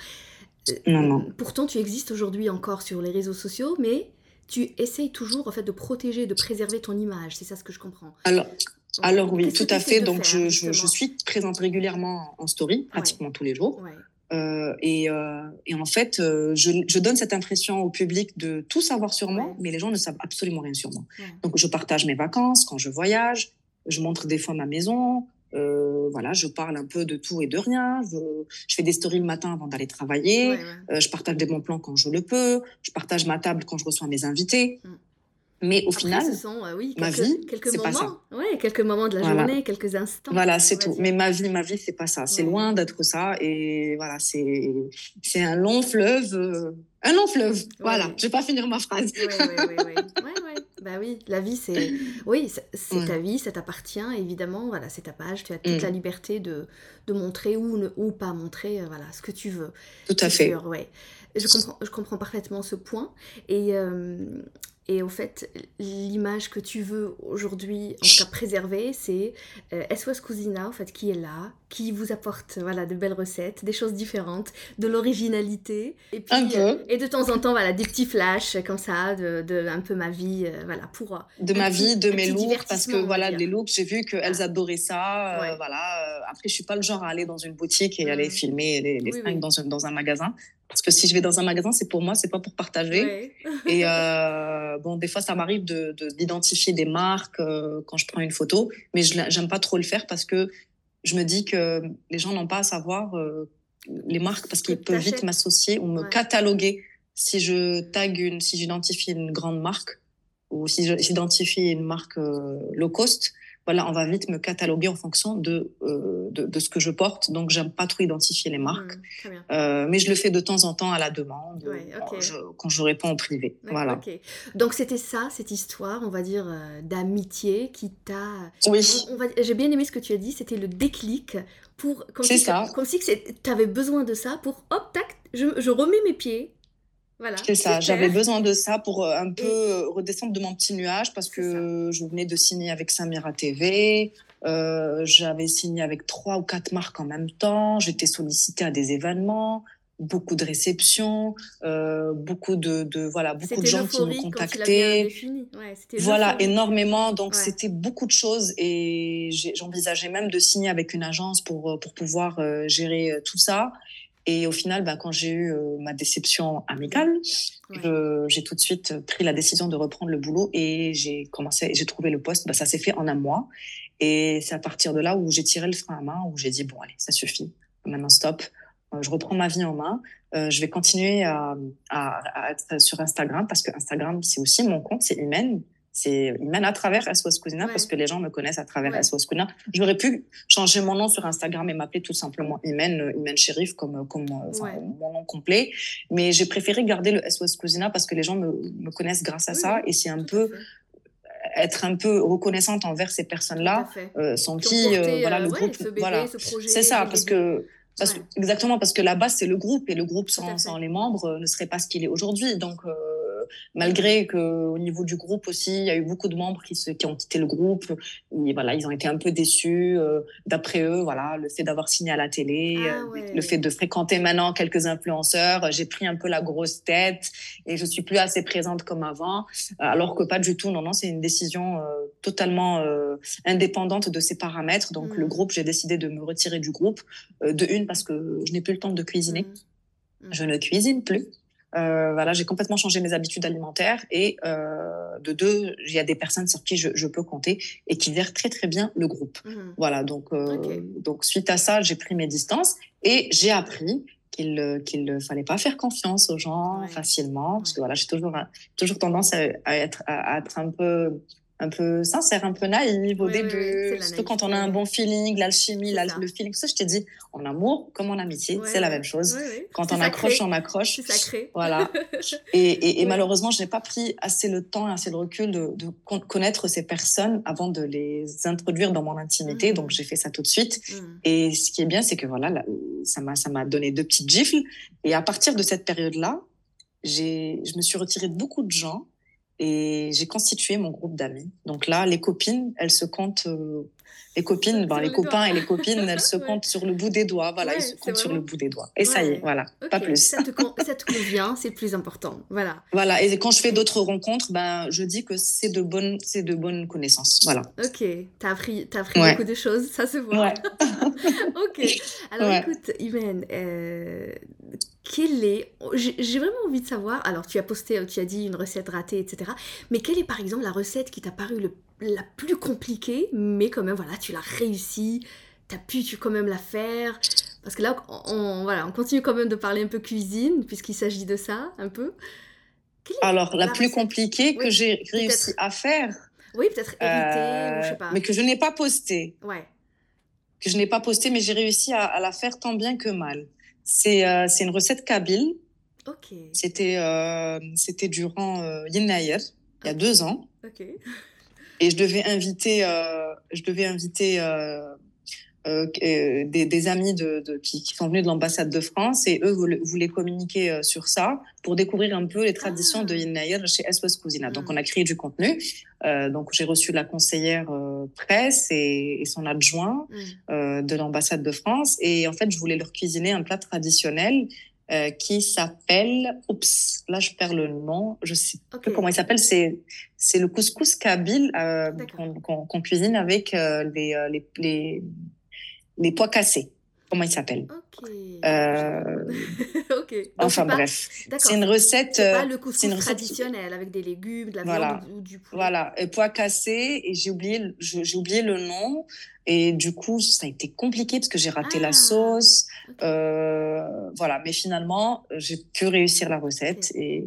Euh, non. Non, Pourtant, tu existes aujourd'hui encore sur les réseaux sociaux, mais tu essayes toujours en fait de protéger, de préserver ton image. C'est ça ce que je comprends. Alors, alors oui, tout à fait. Donc je, je, je, suis présente régulièrement en story, pratiquement tous les jours. Ouais. Euh, et, euh, et, en fait, euh, je, je, donne cette impression au public de tout savoir sur moi, mais les gens ne savent absolument rien sur moi. Donc, je partage mes vacances quand je voyage, je montre des fois ma maison, voilà, je parle un peu de tout et de rien. Je, je fais des stories le matin avant d'aller travailler. Je partage des bons plans quand je le peux. Je partage ma table quand je reçois mes invités. Mm. Mais au final, euh, oui, ma vie, c'est pas ça. Ouais, quelques moments de la journée, quelques instants. Voilà, c'est tout. Mais ma vie, ma vie, c'est pas ça. C'est loin d'être ça. Et voilà, c'est c'est un long fleuve, euh, un long fleuve. Voilà, je vais pas finir ma phrase. Oui, oui, oui, Bah oui, la vie, c'est oui, c'est ta vie, ça t'appartient évidemment. Voilà, c'est ta page. Tu as toute mm. la liberté de, de montrer ou ne, ou pas montrer, euh, voilà, ce que tu veux. Tout à fait. Sûr, ouais. Je comprends, je comprends parfaitement ce point. Et, et au fait, l'image que tu veux aujourd'hui, en tout cas préserver, c'est euh, SOS Cousina, en fait, qui est là, qui vous apporte voilà, de belles recettes, des choses différentes, de l'originalité. Et puis, un peu. Euh, et de temps en temps, voilà, des petits flashs comme ça, de, de un peu ma vie, euh, voilà, pour. Euh, de ma vie, de mes looks, parce que voilà, les looks, j'ai vu qu'elles adoraient ça. voilà. Après, je suis pas le genre à aller dans une boutique et aller mmh. filmer les, les dans, dans un magasin. Parce que si je vais dans un magasin, c'est pour moi, c'est pas pour partager. Et euh, bon, des fois, ça m'arrive de, d'identifier des marques euh, quand je prends une photo, mais je j'aime pas trop le faire parce que je me dis que les gens n'ont pas à savoir euh, les marques parce qu'ils peuvent vite m'associer ou me cataloguer. Si je tag une, si j'identifie une grande marque ou si j'identifie une marque low cost voilà, on va vite me cataloguer en fonction de, euh, de, ce que je porte. Donc, j'aime pas trop identifier les marques. Mmh, euh, mais je le fais de temps en temps à la demande, quand je réponds en privé. voilà. Donc, c'était ça, cette histoire, on va dire, euh, d'amitié qui t'a... Oui. J'ai bien aimé ce que tu as dit, c'était le déclic pour... C'est ça. comme si tu avais besoin de ça pour, hop, tac, je, je remets mes pieds c'est ça, j'avais besoin de ça pour euh, un peu euh, redescendre de mon petit nuage parce que je venais de signer avec Samira TV, euh, j'avais signé avec trois ou quatre marques en même temps, j'étais sollicitée à des événements, beaucoup de réceptions, beaucoup de, de, voilà, beaucoup de gens qui me contactaient. voilà, énormément. Donc c'était beaucoup de choses et j'envisageais même de signer avec une agence pour pour pouvoir gérer tout ça. Et au final, bah, quand j'ai eu euh, ma déception amicale, j'ai tout de suite pris la décision de reprendre le boulot et j'ai commencé, j'ai trouvé le poste. Bah, ça s'est fait en un mois. Et c'est à partir de là où j'ai tiré le frein à main, où j'ai dit, bon, allez, ça suffit. Maintenant, stop. Euh, je reprends ma vie en main. Euh, je vais continuer à, à, être sur Instagram parce que Instagram, c'est aussi mon compte, c'est Imen c'est mène à travers SOS Cousina parce que les gens me connaissent à travers ouais. SOS Cousina. J'aurais pu changer mon nom sur Instagram et m'appeler tout simplement Imen, Imen Shérif comme, comme mon nom complet. Mais j'ai préféré garder le SOS Cousina parce que les gens me, me connaissent grâce à ça et c'est un peu être un peu reconnaissante envers ces personnes-là, euh, sans qui, euh, voilà, le groupe, voilà, c'est ça, parce que exactement parce que la base c'est le groupe et le groupe sans, sans les membres euh, ne serait pas ce qu'il est aujourd'hui. Donc malgré qu'au niveau du groupe aussi, il y a eu beaucoup de membres qui, se, qui ont quitté le groupe. Et voilà, ils ont été un peu déçus. Euh, d'après eux, voilà, le fait d'avoir signé à la télé, ah euh, le fait de fréquenter maintenant quelques influenceurs, j'ai pris un peu la grosse tête et je suis plus assez présente comme avant. Alors que pas du tout. Non, non, c'est une décision euh, totalement indépendante de ces paramètres. Donc le mmh. groupe, j'ai décidé de me retirer du groupe. de une parce que je n'ai plus le temps de cuisiner. Mmh. Mmh. Je ne cuisine plus. Euh, voilà, j'ai complètement changé mes habitudes alimentaires et euh, de deux, il y a des personnes sur qui je, je, peux compter et qui gèrent très très bien le groupe. Mmh. Voilà, donc euh, donc suite à ça, j'ai pris mes distances et j'ai appris qu'il ne fallait pas faire confiance aux gens facilement. Parce que voilà, j'ai toujours, toujours tendance à, être, à, être un peu un peu sincère, un peu naïve au début. surtout quand on a un bon feeling, l'alchimie, le feeling, tout ça, je t'ai dit, en amour comme en amitié, c'est la même chose. Quand on accroche, on accroche. C'est sacré. Voilà. et, et, malheureusement, je n'ai pas pris assez le temps, assez le recul de, de, connaître ces personnes avant de les introduire dans mon intimité. Donc, mmh. j'ai fait ça tout de suite. Mmh. Et ce qui est bien, c'est que voilà, ça m'a, ça m'a donné deux petites gifles. Et à partir de cette période-là, j'ai, je me suis retirée de beaucoup de gens et j'ai constitué mon groupe d'amis. Donc là, les copines, elles se comptent, euh, les copines, ben, les, copains et les copines, elles se comptent sur le bout des doigts. Voilà, ils se comptent sur le bout des doigts. Et ça y est, voilà, pas plus. Ça te, ça te convient, c'est plus important. Voilà. Voilà. Et quand je fais d'autres rencontres, ben, je dis que c'est de bonnes, c'est de bonnes connaissances. Voilà. Ok. T'as appris, as appris beaucoup de choses, ça se voit. ok. Alors écoute, Imen, euh, quelle est. J'ai vraiment envie de savoir. Alors, tu as posté, tu as dit une recette ratée, etc. Mais quelle est par exemple la recette qui t'a paru le, la plus compliquée, mais quand même, voilà, tu l'as réussi, tu as pu tu, quand même la faire? Parce que là, on, voilà, on continue quand même de parler un peu cuisine, puisqu'il s'agit de ça, un peu. Alors, la, plus compliquée que j'ai réussi à faire. Oui, peut-être éviter, ou je sais pas. Mais que je n'ai pas postée. Ouais. Que je n'ai pas postée, mais j'ai réussi à, à la faire tant bien que mal. Euh, c'est une recette kabyle. C'était euh, c'était durant euh, il y a deux ans. Et je devais inviter, euh, je devais inviter des, des, amis de, qui, qui, sont venus de l'ambassade de France et eux voulaient, communiquer sur ça pour découvrir un peu les traditions de ah. Yin chez SOS Cousina. Donc, hmm. on a créé du contenu. donc, j'ai reçu la conseillère presse et, son adjoint hmm. de l'ambassade de France. Et en fait, je voulais leur cuisiner un plat traditionnel euh, qui s'appelle, oups, là je perds le nom, je sais pas comment il s'appelle, c'est c'est le couscous kabyle euh, qu'on cuisine avec euh, les, les, les, les pois cassés. Comment il s'appelle Enfin bref, c'est une recette. C'est pas le couscous traditionnel avec des légumes, de la voilà. viande ou du poulet. Voilà, et pois cassés et j'ai oublié, j'ai oublié le nom. Et du coup, ça a été compliqué parce que j'ai raté la ah, sauce. Euh, voilà, mais finalement, j'ai pu réussir la recette. Et,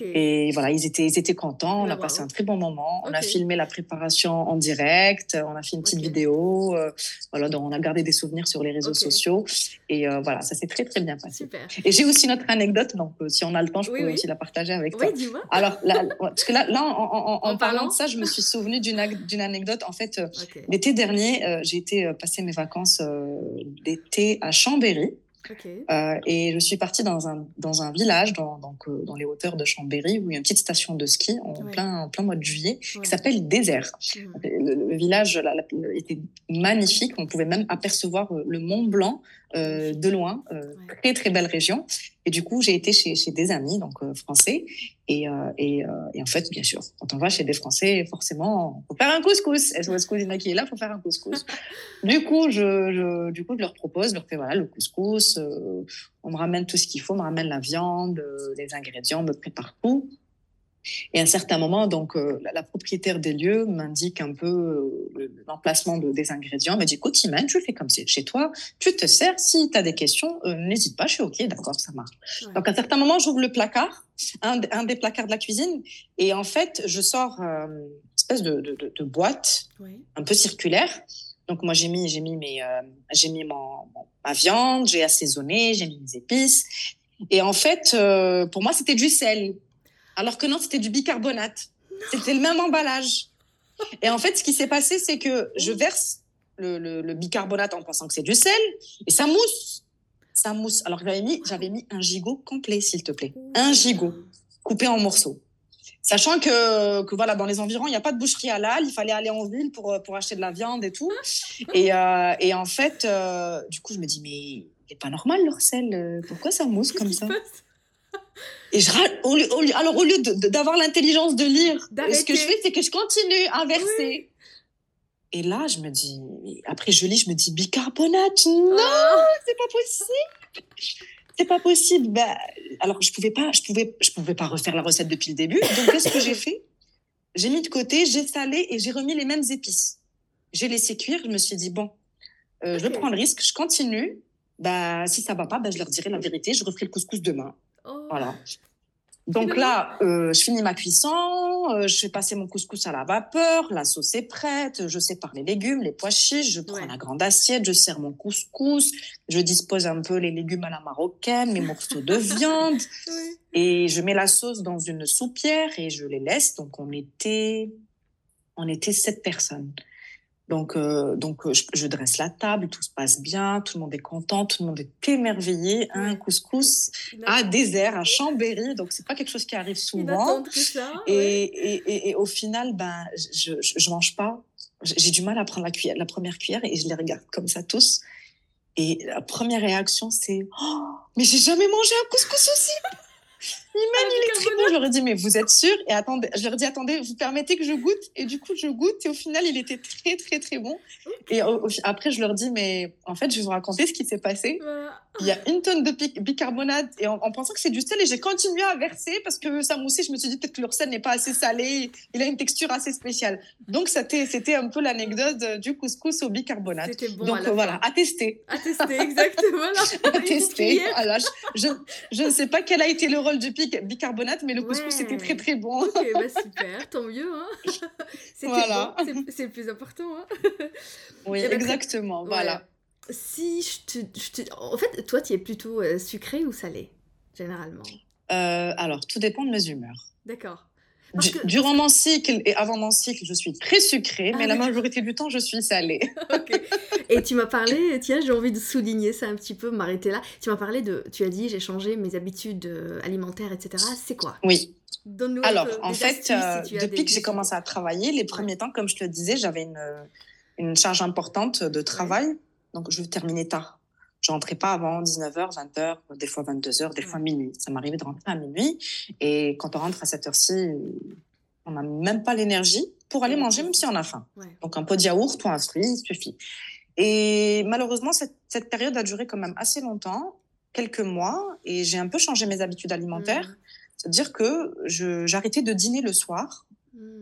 et voilà, ils étaient, ils étaient contents. On a passé un très bon moment. On a filmé la préparation en direct. On a fait une petite vidéo. Euh, voilà, donc on a gardé des souvenirs sur les réseaux sociaux. Et euh, voilà, ça s'est très, très bien passé. Super. Et j'ai aussi notre anecdote. Donc, si on a le temps, je peux aussi la partager avec toi. Oui, dis-moi. Alors, là, parce que là, là en, en, parlant de ça, je me suis souvenu d'une anecdote. En fait, l'été dernier, euh, j'ai été euh, passer mes vacances euh, d'été à Chambéry. et je suis partie dans un, dans un village, dans, donc, dans les hauteurs de Chambéry, où il y a une petite station de ski en, plein, en plein mois de juillet, qui s'appelle Désert. Mmh. Le, village était magnifique, on pouvait même apercevoir le Mont Blanc de loin. Très, très belle région. Et du coup, j'ai été chez, chez, des amis donc euh, français. Et, euh, et, euh, et, en fait, bien sûr, quand on va chez des Français, forcément, faut faire un couscous. SOS Cousina qui est là, faut faire un couscous? du coup, je, je, du coup, je leur propose, je leur fais voilà le couscous. on me ramène tout ce qu'il faut, on me ramène la viande, les ingrédients, on me prépare tout. Et à un certain moment, donc, euh, la, propriétaire des lieux m'indique un peu euh, l'emplacement des ingrédients. Elle me dit, écoute, Imane, tu fais comme c'est chez toi, tu te sers. Si tu as des questions, euh, n'hésite pas, je suis OK, d'accord, ça marche. Donc, à un certain moment, j'ouvre le placard, un, des placards de la cuisine, et en fait, je sors une espèce de, boîte un peu circulaire. Donc, moi, j'ai mis, j'ai mis, mes, j'ai mis mon, ma viande, j'ai assaisonné, j'ai mis mes épices. Et en fait, pour moi, c'était du sel. Alors que non, c'était du bicarbonate. C'était le même emballage. Et en fait, ce qui s'est passé, c'est que je verse le, bicarbonate en pensant que c'est du sel et ça mousse. Ça mousse. Alors j'avais mis, j'avais mis un gigot complet, s'il te plaît. Un gigot coupé en morceaux. Sachant que, que voilà, dans les environs, il n'y a pas de boucherie à l'âle. Il fallait aller en ville pour, pour acheter de la viande et tout. Et, euh, et en fait, euh, du coup, je me dis, mais il n'est pas normal leur sel. Pourquoi ça mousse comme ça? Et je, alors, au lieu d'avoir l'intelligence de lire, ce que je fais, c'est que je continue à verser. Et là, je me dis, après je lis, je me dis, bicarbonate, non, ah. c'est pas possible. C'est pas possible. Bah, alors, je pouvais pas, je pouvais, je pouvais pas refaire la recette depuis le début. Donc, qu'est-ce que j'ai fait? J'ai mis de côté, j'ai salé et j'ai remis les mêmes épices. J'ai laissé cuire. Je me suis dit, bon, euh, je prends le risque, je continue. bah, si ça va pas, bah, je leur dirai la vérité, je referai le couscous demain. Voilà. Donc là, euh, je finis ma cuisson, euh, je fais passer mon couscous à la vapeur, la sauce est prête, je sépare les légumes, les pois chiches, je prends la grande assiette, je sers mon couscous, je dispose un peu les légumes à la marocaine, mes morceaux de viande, et je mets la sauce dans une soupière et je les laisse. Donc on était, on était sept personnes. Donc, euh, donc euh, je, dresse la table, tout se passe bien, tout le monde est content, tout le monde est émerveillé. Un couscous à désert, à Chambéry, donc c'est pas quelque chose qui arrive souvent. Ça, et, et, et, au final, ben, je, je, mange pas. J'ai du mal à prendre la, cuillère, la première cuillère et je les regarde comme ça tous. Et la première réaction, c'est oh, mais j'ai jamais mangé un couscous aussi. Iman, il est très bon. Je leur ai dit, mais vous êtes sûr Et attendez, je leur ai dit, attendez, vous permettez que je goûte? Et du coup, je goûte. Et au final, il était très, très, très bon. Et après, je leur dis, mais en fait, je vais vous raconter ce qui s'est passé. Il y a une tonne de bicarbonate et en, pensant que c'est du sel, et j'ai continué à verser parce que ça moussait. Je me suis dit peut-être que leur sel n'est pas assez salé, il a une texture assez spéciale. Donc c'était c'était un peu l'anecdote du couscous au bicarbonate. Bon Donc voilà, à tester. À tester, exactement. à tester. je, je, ne sais pas quel a été le rôle du bicarbonate, mais le couscous c'était très très bon. Ok, bah super, tant mieux. Hein. voilà. c'est le plus important. Hein. oui, eh ben, exactement. Voilà si je te, En fait, toi, tu es plutôt euh, sucré ou salé, généralement? Euh, Alors, tout dépend de mes humeurs. D'accord. Durant mon cycle et avant mon cycle, je suis très sucrée, mais la ah, majorité du temps, je suis salée. Et tu m'as parlé, tiens, j'ai envie de souligner ça un petit peu, m'arrêter là. Tu m'as parlé de, tu as dit, j'ai changé mes habitudes euh, alimentaires, etc. C'est quoi? Oui. Alors, en fait, depuis que j'ai commencé à travailler, les premiers temps, comme je te le disais, j'avais une, une charge importante de travail. Donc, je terminais tard. Je rentrais pas avant 19h, 20h, des fois 22h, des fois minuit. Ça m'arrivait de rentrer à minuit. Et quand on rentre à cette heure-ci, on n'a même pas l'énergie pour aller manger, même si on a faim. Donc, un pot de yaourt ou un fruit, suffit. Et malheureusement, cette, cette, période a duré quand même assez longtemps, quelques mois, et j'ai un peu changé mes habitudes alimentaires. Mmh. C'est-à-dire que j'arrêtais de dîner le soir.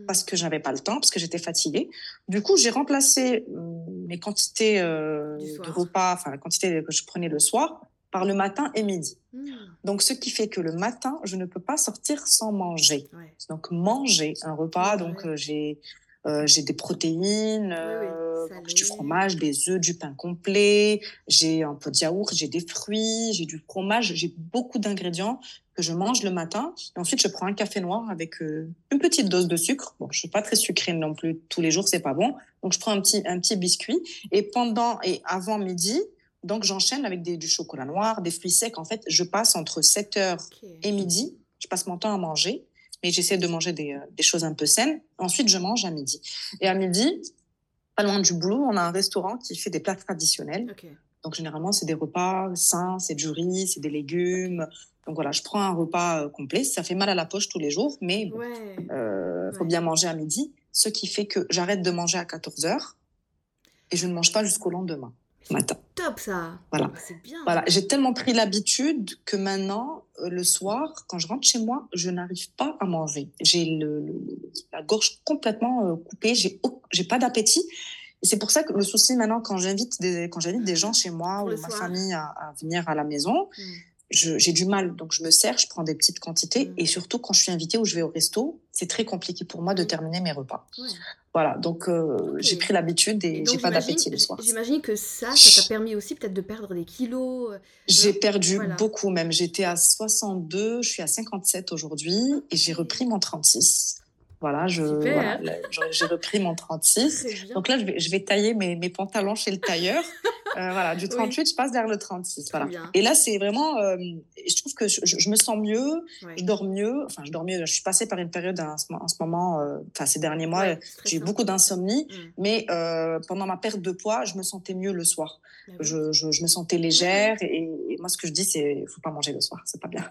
Parce que j'avais pas le temps, parce que j'étais fatiguée. Du coup, j'ai remplacé hmm, mes quantités euh, de repas, enfin la quantité que je prenais le soir, par le matin et midi. Hmm. Donc, ce qui fait que le matin, je ne peux pas sortir sans manger. Donc, manger un repas. donc, euh, j'ai euh, j'ai des protéines, du fromage, des œufs, du pain complet, j'ai un peu de yaourt, j'ai des fruits, j'ai du fromage, j'ai beaucoup d'ingrédients que je mange le matin. Et ensuite, je prends un café noir avec euh, une petite dose de sucre. Bon, je suis pas très sucrée non plus tous les jours, c'est pas bon. Donc, je prends un petit, un petit biscuit. Et pendant et avant midi, donc j'enchaîne avec des, du chocolat noir, des fruits secs. En fait, je passe entre 7 heures et midi. Je passe mon temps à manger, mais j'essaie de manger des, euh, des, choses un peu saines. Ensuite, je mange à midi. Et à midi, pas loin du boulot, on a un restaurant qui fait des plats traditionnels. Donc, généralement, c'est des repas sains, c'est du riz, c'est des légumes, donc voilà, je prends un repas euh, complet. Ça fait mal à la poche tous les jours, mais il euh, faut bien manger à midi. Ce qui fait que j'arrête de manger à 14 heures et je ne mange pas jusqu'au lendemain matin. Top ça. Voilà. C'est bien. Voilà, j'ai tellement pris l'habitude que maintenant, euh, le soir, quand je rentre chez moi, je n'arrive pas à manger. J'ai le, la gorge complètement coupée. J'ai j'ai pas d'appétit. Et c'est pour ça que le souci maintenant, quand j'invite des, quand j'invite des gens chez moi ou ma famille à, venir à la maison, mmh j'ai du mal. Donc, je me sers, je prends des petites quantités. Mm. Et surtout, quand je suis invitée ou je vais au resto, c'est très compliqué pour moi de mm. terminer mes repas. Voilà, donc euh, j'ai pris l'habitude et, j'ai pas d'appétit le soir. J'imagine que ça, ça t'a permis aussi peut-être de perdre des kilos. Euh, j'ai perdu beaucoup même. J'étais à 62, je suis à 57 aujourd'hui et j'ai repris mon 36. Voilà, je, j'ai repris mon 36. Donc là, je vais, je vais tailler mes, mes, pantalons chez le tailleur. Euh, voilà, du 38, je passe vers le 36. Voilà. Et là, c'est vraiment, euh, je trouve que je, je, me sens mieux, je dors mieux. Enfin, je dors mieux. Je suis passée par une période en ce, en ce moment, euh, enfin, ces derniers mois, j'ai eu beaucoup d'insomnie. Mm. Mais pendant ma perte de poids, je me sentais mieux le soir. Bah je, je, je, me sentais légère. Et, et, moi, ce que je dis, c'est faut pas manger le soir. C'est pas bien.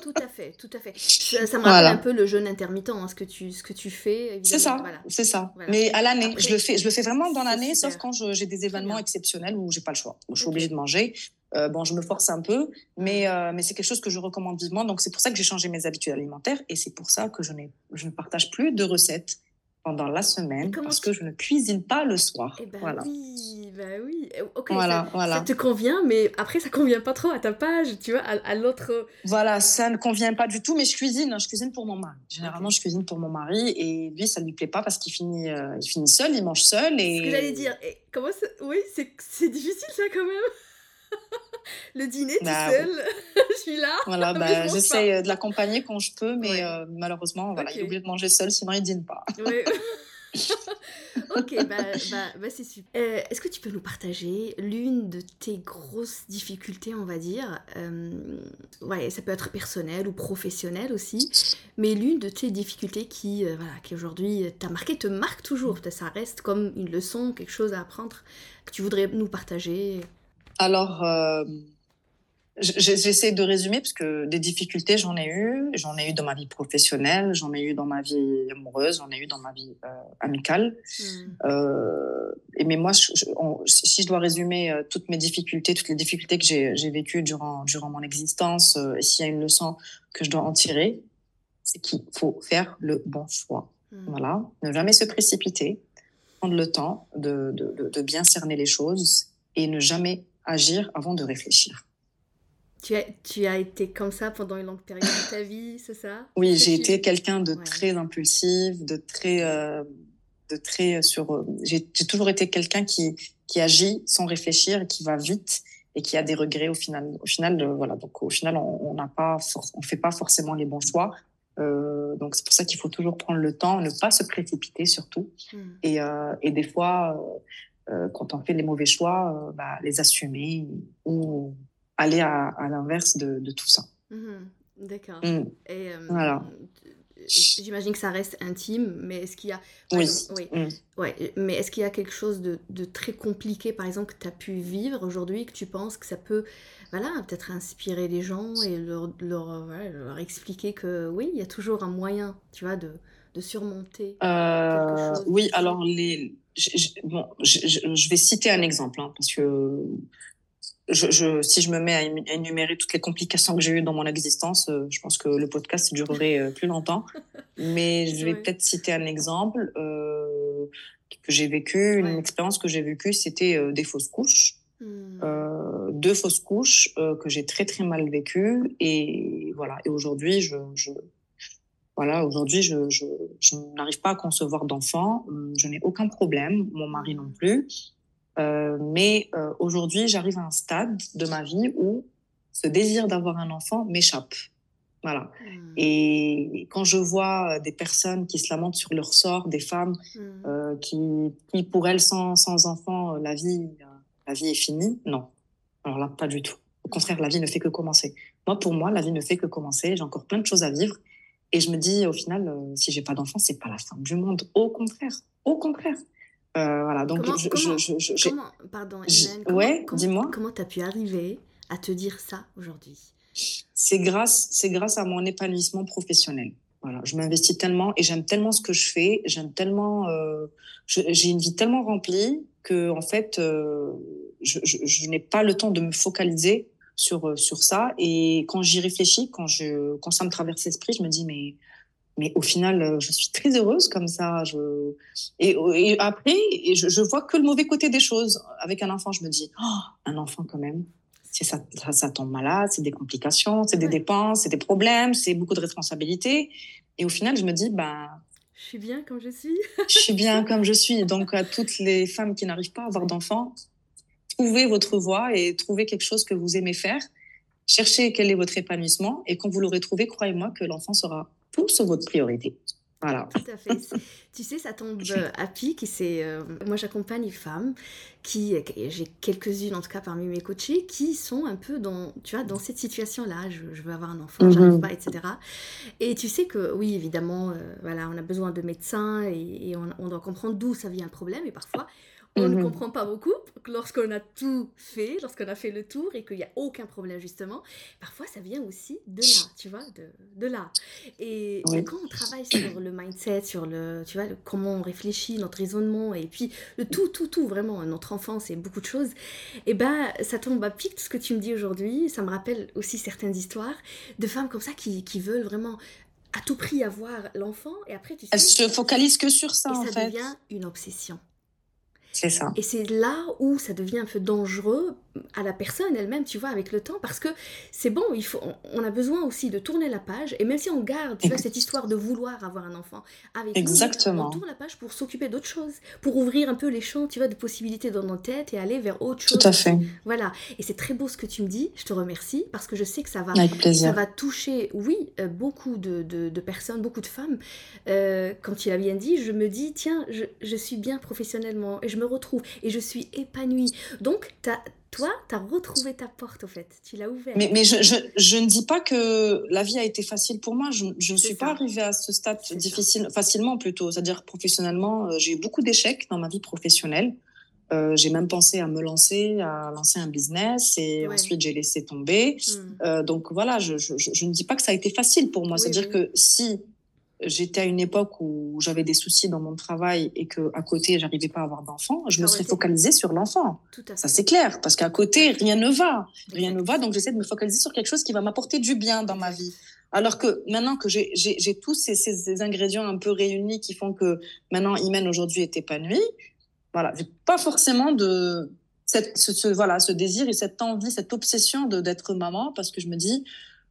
Tout à fait, tout à fait. Ça, me rappelle un peu le jeûne intermittent, hein, ce, que tu, ce que tu fais. C'est ça, c'est ça. Mais à l'année, je, le fais, je le fais vraiment dans l'année, sauf quand j'ai des événements exceptionnels où j'ai pas le choix, où je suis obligée de manger. Euh, bon, je me force un peu, mais, euh, mais c'est quelque chose que je recommande vivement. Donc, c'est pour ça que j'ai changé mes habitudes alimentaires et c'est pour ça que je, je ne partage plus de recettes pendant la semaine parce que je ne cuisine pas le soir. Eh ben voilà. Oui, bah oui. Ok, voilà, ça, voilà. ça, te convient, mais après, ça convient pas trop à ta page, tu vois, à, l'autre. Voilà, ça ne convient pas du tout, mais je cuisine. Hein, je cuisine pour mon mari. Généralement, je cuisine pour mon mari et lui, ça ne lui plaît pas parce qu'il finit, euh, il finit seul, il mange seul. Et... Ce que j'allais dire. Et comment Oui, c'est difficile ça quand même. le dîner tout bah, seul, je suis là. Voilà, bah, j'essaie euh, de l'accompagner quand je peux, mais euh, malheureusement, voilà, il est obligé de manger seul, sinon il dîne pas. ok, bah, bah, bah c'est super. Euh, est-ce que tu peux nous partager l'une de tes grosses difficultés, on va dire euh, Ouais, ça peut être personnel ou professionnel aussi, mais l'une de tes difficultés qui, euh, voilà, qui aujourd'hui t'a marqué, te marque toujours. Ça reste comme une leçon, quelque chose à apprendre que tu voudrais nous partager? Alors, J'essaie de résumer parce que des difficultés, j'en ai eu. J'en ai eu dans ma vie professionnelle, j'en ai eu dans ma vie amoureuse, j'en ai eu dans ma vie euh, amicale. Hmm. Euh, et mais moi, si je dois résumer euh, toutes mes difficultés, toutes les difficultés que j'ai vécues durant, durant mon existence, et s'il y a une leçon que je dois en tirer, c'est qu'il faut faire le bon choix. Hmm. Voilà, ne jamais se précipiter, prendre le temps de, de, de bien cerner les choses et ne jamais agir avant de réfléchir. Tu as, tu as été comme ça pendant une longue période de ta vie, c'est ça? Oui, j'ai été quelqu'un de très impulsif, de très, euh, de très euh, sur. Euh, j'ai toujours été quelqu'un qui, qui agit sans réfléchir, qui va vite et qui a des regrets au final. Au final, voilà. Donc au final, on n'a pas, on fait pas forcément les bons choix. donc c'est pour ça qu'il faut toujours prendre le temps, ne pas se précipiter surtout. Hmm. Et, et, des fois, quand on fait les mauvais choix, bah, les assumer ou aller à, à l'inverse de, de, tout ça. Mhm. D'accord. Mm. Et euh, voilà. J'imagine que ça reste intime, mais est-ce qu'il y a... Oui. oui. Mm. Ouais, mais est-ce qu'il y a quelque chose de, de, très compliqué, par exemple, que tu as pu vivre aujourd'hui, que tu penses que ça peut, voilà, peut-être inspirer les gens et leur, leur, leur, expliquer que oui, il y a toujours un moyen, tu vois, de, de surmonter euh, Oui, alors les... Je, bon, je, vais citer un exemple, hein, parce que je, si je me mets à énumérer toutes les complications que j'ai eues dans mon existence, euh, je pense que le podcast durerait euh, plus longtemps. Mais je vais peut-être citer un exemple euh, que j'ai vécu, une expérience que j'ai vécue, c'était des fausses couches. Hmm. deux fausses couches que j'ai très très mal vécues. Et voilà. Et aujourd'hui je, je, voilà aujourd'hui je, je, je n'arrive pas à concevoir d'enfant. Je n'ai aucun problème. Mon mari non plus euh, mais euh, aujourd'hui, j'arrive à un stade de ma vie où ce désir d'avoir un enfant m'échappe. Voilà. Hmm. Et quand je vois des personnes qui se lamentent sur leur sort, des femmes euh, qui, qui, pour elles, sans, sans enfant, la vie, la vie est finie, non. Alors là, pas du tout. Au contraire, la vie ne fait que commencer. Moi, pour moi, la vie ne fait que commencer. J'ai encore plein de choses à vivre. Et je me dis, au final, si j'ai pas d'enfant, c'est pas la fin du monde. Au contraire. Au contraire. Euh, voilà, donc comment, je, comment, je, je, comment, pardon, Hélène, ouais, dis-moi. Comment tu as pu arriver à te dire ça aujourd'hui? C'est grâce, c'est grâce à mon épanouissement professionnel. Voilà, je m'investis tellement et j'aime tellement ce que je fais. J'aime tellement, euh, j'ai une vie tellement remplie que en fait, euh, je, n'ai pas le temps de me focaliser sur sur ça. Et quand j'y réfléchis, quand je, quand ça me traverse l'esprit, je me dis mais mais au final, euh, je suis très heureuse comme ça. Je... Et, et après, et je, je, vois que le mauvais côté des choses. Avec un enfant, je me dis, oh, un enfant quand même, ça, ça, tombe malade, c'est des complications, c'est des dépenses, c'est des problèmes, c'est beaucoup de responsabilités. Et au final, je me dis, ben... Je suis bien comme je suis. je suis bien comme je suis. Donc, à toutes les femmes qui n'arrivent pas à avoir d'enfants, trouvez votre voie et trouvez quelque chose que vous aimez faire. Cherchez quel est votre épanouissement. Et quand vous l'aurez trouvé, croyez-moi que l'enfant sera tout sur votre priorité. Voilà. Tout à fait. tu sais, ça tombe euh, à pic. C'est, euh, moi, j'accompagne les femmes qui, j'ai quelques-unes en tout cas parmi mes coachés, qui sont un peu dans, tu vois, dans cette situation-là. Je, veux avoir un enfant, mm j'arrive pas, etc. Et tu sais que, oui, évidemment, euh, voilà, on a besoin de médecins et, on, on, doit comprendre d'où ça vient le problème. Et parfois, on ne mhm. comprend pas beaucoup lorsqu'on a tout fait, lorsqu'on a fait le tour et qu'il n'y a aucun problème justement. Parfois, ça vient aussi de là, tu vois, de, de là. Et quand on travaille sur le mindset, sur le, tu vois, comment on réfléchit, notre raisonnement et puis le tout, tout, tout, vraiment, notre enfance et beaucoup de choses, et eh ben ça tombe à pic ce que tu me dis aujourd'hui. Ça me rappelle aussi certaines histoires de femmes comme ça qui, qui veulent vraiment à tout prix avoir l'enfant et après tu sais, elles se focalisent que sur ça et en ça fait. devient une obsession. C'est ça. Et c'est là où ça devient un peu dangereux à la personne elle-même, tu vois, avec le temps, parce que c'est bon, il faut, on a besoin aussi de tourner la page, et même si on garde, tu vois, cette histoire de vouloir avoir un enfant avec Exactement. on tourne la page pour s'occuper d'autre chose, pour ouvrir un peu les champs, tu vois, de possibilités dans nos têtes et aller vers autre chose. Tout à fait. Voilà. Et c'est très beau ce que tu me dis, je te remercie, parce que je sais que ça va, ça va toucher, oui, euh, beaucoup de, de, de, personnes, beaucoup de femmes. Euh, comme tu l'as bien dit, je me dis, tiens, je, je suis bien professionnellement, et je me retrouve, et je suis épanouie. Donc, tu as toi, tu as retrouvé ta porte, au fait. Tu l'as ouverte. Mais, mais je, je, je, ne dis pas que la vie a été facile pour moi. Je ne suis ça. pas arrivée à ce stade difficile, facilement plutôt. C'est-à-dire professionnellement, euh, j'ai eu beaucoup d'échecs dans ma vie professionnelle. Euh, j'ai même pensé à me lancer, à lancer un business et ouais. ensuite j'ai laissé tomber. Mmh. Euh, donc voilà, je, je, je, ne dis pas que ça a été facile pour moi. Oui, C'est-à-dire oui. que si j'étais à une époque où j'avais des soucis dans mon travail et que à côté j'arrivais pas à avoir d'enfant, je me serais focalisée sur l'enfant. Ça c'est clair parce qu'à côté rien ne va, rien ne va donc j'essaie de me focaliser sur quelque chose qui va m'apporter du bien dans ma vie. Alors que maintenant que j'ai tous ces, ces, ces, ingrédients un peu réunis qui font que maintenant Imen aujourd'hui est épanouie, voilà, j'ai pas forcément de cette, ce, ce, voilà ce désir et cette envie, cette obsession d'être maman parce que je me dis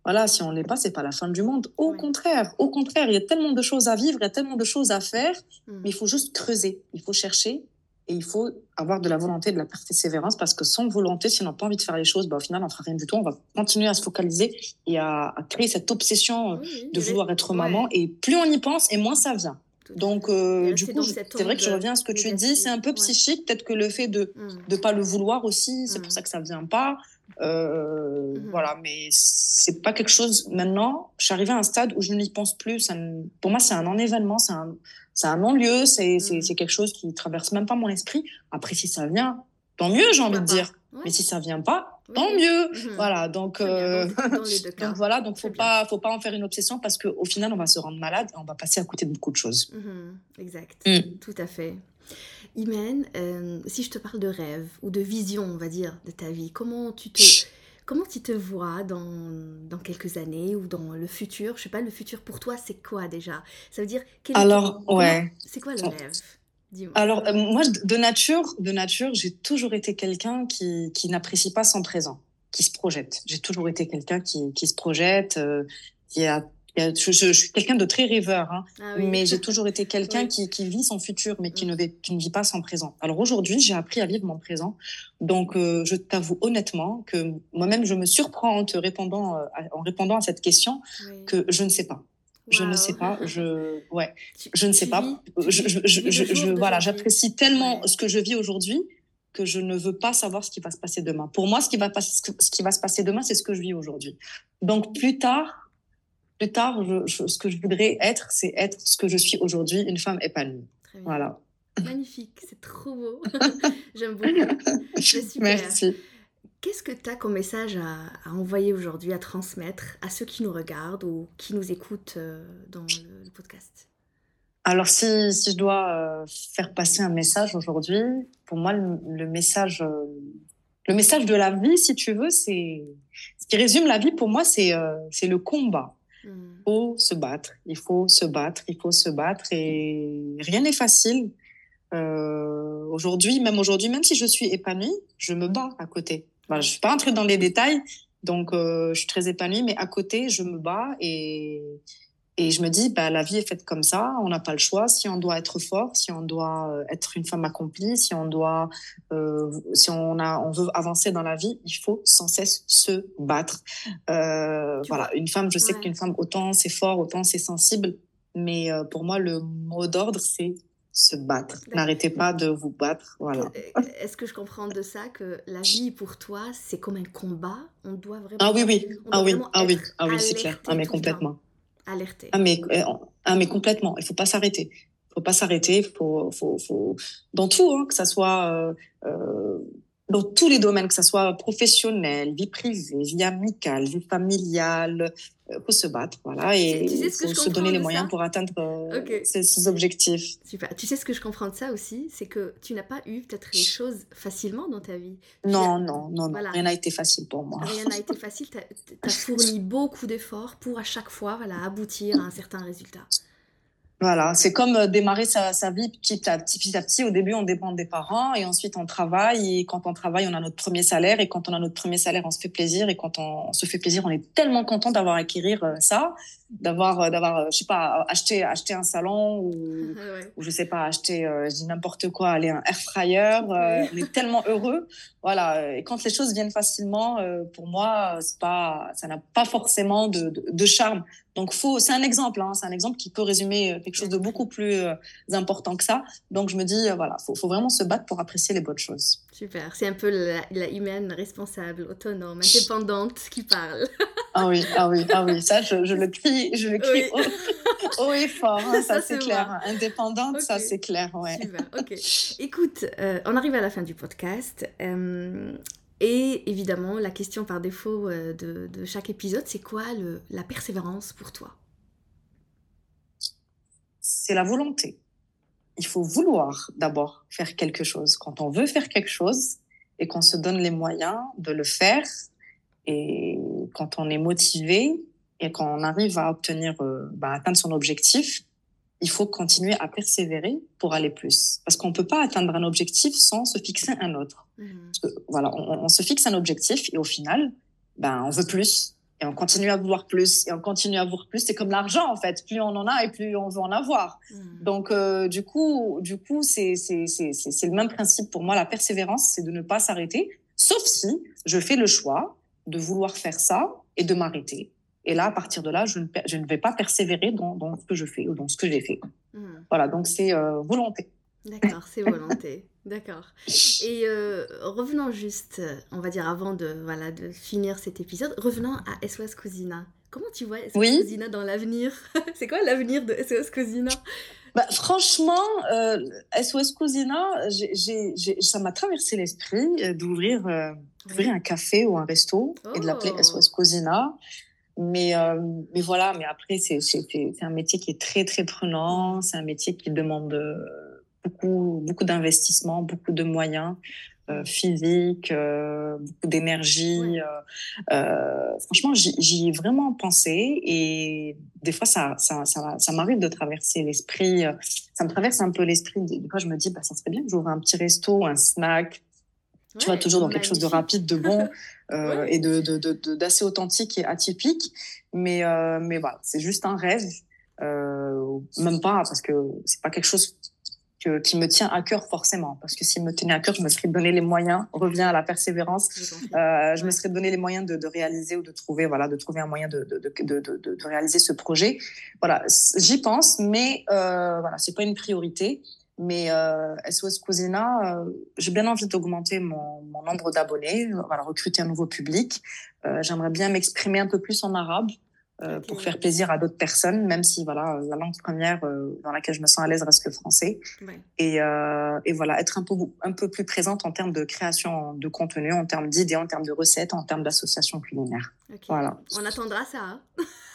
voilà, si on l'est pas, c'est pas la fin du monde. Au oui. contraire, au contraire, il y a tellement de choses à vivre, il y a tellement de choses à faire, mmh. mais il faut juste creuser, il faut chercher et il faut avoir de la volonté, de la persévérance, parce que sans volonté, si on n'a pas envie de faire les choses, bah, au final, on fera rien du tout. On va continuer à se focaliser et à, à créer cette obsession oui, de vouloir être maman. Et plus on y pense, et moins ça vient. Donc, euh, du coup, c'est vrai que je reviens à ce que tu dis. C'est un peu psychique. Peut-être que le fait de ne mmh. pas le vouloir aussi, c'est pour ça que ça ne vient pas. Euh, mmh. Voilà, mais c'est pas quelque chose. Maintenant, je suis arrivée à un stade où je n'y pense plus. Ça me... Pour moi, c'est un non-événement, c'est un, un non-lieu, c'est mmh. quelque chose qui traverse même pas mon esprit. Après, si ça vient, tant mieux, j'ai envie de dire. Ouais. Mais si ça vient pas, oui. tant mieux. Mmh. Voilà, donc, euh... donc voilà, donc faut pas, faut pas en faire une obsession parce qu'au final, on va se rendre malade et on va passer à côté de beaucoup de choses. Exact, tout à fait. Imen, euh, si je te parle de rêve ou de vision, on va dire, de ta vie, comment tu te, comment tu te vois dans, dans quelques années ou dans le futur? Je sais pas, le futur pour toi, c'est quoi déjà? Ça veut dire quel Alors, est, ouais. C'est quoi le rêve? Alors euh, moi de nature, de nature, j'ai toujours été quelqu'un qui, qui n'apprécie pas son présent, qui se projette. J'ai toujours été quelqu'un qui, qui se projette, euh, qui a je, je, je suis quelqu'un de très rêveur, hein, ah oui. mais j'ai toujours été quelqu'un oui. qui, qui, vit son futur, mais qui, mm. ne, qui ne vit pas son présent. Alors aujourd'hui, j'ai appris à vivre mon présent. Donc, euh, je t'avoue honnêtement que moi-même, je me surprends en te répondant, euh, en répondant à cette question oui. que je ne sais pas. Je ne sais pas, je, ouais, tu, je ne sais pas. Vis, je, voilà, j'apprécie tellement ouais. ce que je vis aujourd'hui que je ne veux pas savoir ce qui va se passer demain. Pour moi, ce qui va, passer, ce qui va se passer demain, c'est ce que je vis aujourd'hui. Donc, plus tard, plus tard, je, je, ce que je voudrais être, c'est être ce que je suis aujourd'hui, une femme épanouie. Voilà. Magnifique, c'est trop beau. J'aime beaucoup. Merci. Qu'est-ce que tu as comme message à, à envoyer aujourd'hui, à transmettre à ceux qui nous regardent ou qui nous écoutent euh, dans le, le podcast? Alors, si, si je dois euh, faire passer un message aujourd'hui, pour moi, le, le message, euh, le message de la vie, si tu veux, c'est ce qui résume la vie pour moi, c'est c'est le combat. Il mm. faut se battre, il faut se battre, il faut se battre et rien n'est facile. Euh, aujourd'hui, même aujourd'hui, même si je suis épanouie, je me bats à côté. Voilà, je ne suis pas entrée dans les détails, donc euh, je suis très épanouie, mais à côté, je me bats et, et je me dis, bah, la vie est faite comme ça, on n'a pas le choix. Si on doit être fort, si on doit euh, être une femme accomplie, si on doit, euh, si on a, on veut avancer dans la vie, il faut sans cesse se battre. Euh, voilà, une femme, je sais ouais. qu'une femme autant c'est fort, autant c'est sensible, mais euh, pour moi le mot d'ordre c'est se battre. N'arrêtez pas de vous battre. Voilà. Est-ce que je comprends de ça que la vie pour toi c'est comme un combat? On doit vraiment. Ah oui oui ah oui ah oui ah oui c'est clair ah mais complètement alerter. Ah mais, euh, ah mais complètement, il faut pas s'arrêter. Il faut pas s'arrêter, faut, dans tout, hein, que ça soit euh, euh, dans tous les domaines, que ça soit professionnel, vie privée, vie amicale, vie familiale, il faut se battre, voilà, et faut se donner les moyens pour atteindre euh, okay. ces, ces, objectifs. Super. Tu sais ce que je comprends de ça aussi, c'est que tu n'as pas eu peut-être les choses facilement dans ta vie. Non, non, non, voilà. rien n'a été facile pour moi. Rien n'a été facile. Tu as, as, fourni beaucoup d'efforts pour à chaque fois, voilà, aboutir à un certain résultat. Voilà, c'est comme euh, démarrer sa, sa, vie petit à petit, petit à petit. Au début, on dépend des parents et ensuite on travaille. Et quand on travaille, on a notre premier salaire. Et quand on a notre premier salaire, on se fait plaisir. Et quand on, on se fait plaisir, on est tellement content d'avoir acquérir euh, ça, d'avoir, euh, d'avoir, je sais pas, acheté, acheter un salon ou, ouais. ou je sais pas, acheter, je dis n'importe quoi, aller un air fryer. On est tellement heureux. Voilà. Et quand les choses viennent facilement, pour moi, c'est pas, ça n'a pas forcément de, de, de charme. Donc, faut, c'est un exemple, hein, c'est un exemple qui peut résumer quelque chose de beaucoup plus euh, important que ça. Donc, je me dis, euh, voilà, faut, faut vraiment se battre pour apprécier les bonnes choses. Super, c'est un peu la, la, humaine responsable, autonome, indépendante qui parle. ah oui, ah oui, ah oui, ça, je, je le crie, je le crie oui. haut, haut, et fort, hein, ça, ça c'est clair. Moi. Indépendante, okay. ça c'est clair, ouais. Super, ok. Écoute, euh, on arrive à la fin du podcast. Euh, et évidemment, la question par défaut euh, de, de chaque épisode, c'est quoi le, la persévérance pour toi? C'est la volonté. Il faut vouloir d'abord faire quelque chose. Quand on veut faire quelque chose et qu'on se donne les moyens de le faire, et quand on est motivé et qu'on arrive à obtenir, euh, bah, atteindre son objectif, il faut continuer à persévérer pour aller plus. Parce qu'on ne peut pas atteindre un objectif sans se fixer un autre. Mmh. Que, voilà, on, on, se fixe un objectif et au final, ben, on veut plus. Et on continue à vouloir plus. Et on continue à vouloir plus. C'est comme l'argent, en fait. Plus on en a et plus on veut en avoir. Mmh. Donc, euh, du coup, du coup c'est le même principe pour moi. La persévérance, c'est de ne pas s'arrêter. Sauf si je fais le choix de vouloir faire ça et de m'arrêter. Et là, à partir de là, je ne, je ne vais pas persévérer dans, dans, ce que je fais ou dans ce que j'ai fait. Mmh. Voilà, donc c'est euh, volonté. D'accord, c'est volonté. D'accord. Et euh, revenons juste, on va dire avant de, voilà, de finir cet épisode, revenons à SOS Cousina. Comment tu vois SOS oui. Cousina dans l'avenir? C'est quoi l'avenir de SOS Cousina bah, franchement, euh, SOS Cousina, j ai, j ai, ça m'a traversé l'esprit d'ouvrir euh, oui. un café ou un resto oh. et de l'appeler SOS Cousina. Mais, euh, mais voilà, mais après, c'est un métier qui est très, très prenant. C'est un métier qui demande beaucoup, beaucoup d'investissement, beaucoup de moyens euh, physiques, euh, beaucoup d'énergie. Ouais. Euh, franchement, j'y ai vraiment pensé et des fois, ça, ça, ça, ça m'arrive de traverser l'esprit. Ça me traverse un peu l'esprit. Des fois, je me dis, bah, ça serait bien que j'ouvre un petit resto, un snack, tu vois, toujours dans quelque chose de rapide, de bon euh, ouais. et de, de, de, d'assez authentique et atypique. Mais, euh, mais voilà, c'est juste un rêve. Euh, même pas, parce que c'est pas quelque chose que, qui me tient à cœur forcément. Parce que s'il me tenait à cœur, je me serais donné les moyens, revient à la persévérance, euh, je me serais donné les moyens de, de, réaliser ou de trouver, voilà, de trouver un moyen de, de, de, de, de réaliser ce projet. Voilà, j'y pense, mais euh, voilà, c'est pas une priorité. Mais euh, SOS Cousina, euh, j'ai bien envie d'augmenter mon, mon, nombre d'abonnés, voilà, recruter un nouveau public. Euh, J'aimerais bien m'exprimer un peu plus en arabe euh, okay. pour faire plaisir à d'autres personnes, même si voilà, la langue première euh, dans laquelle je me sens à l'aise reste le français. Ouais. Et, euh, et, voilà, être un peu, un peu plus présente en termes de création de contenu, en termes d'idées, en termes de recettes, en termes d'associations culinaires. Okay. Voilà. On attendra ça. Hein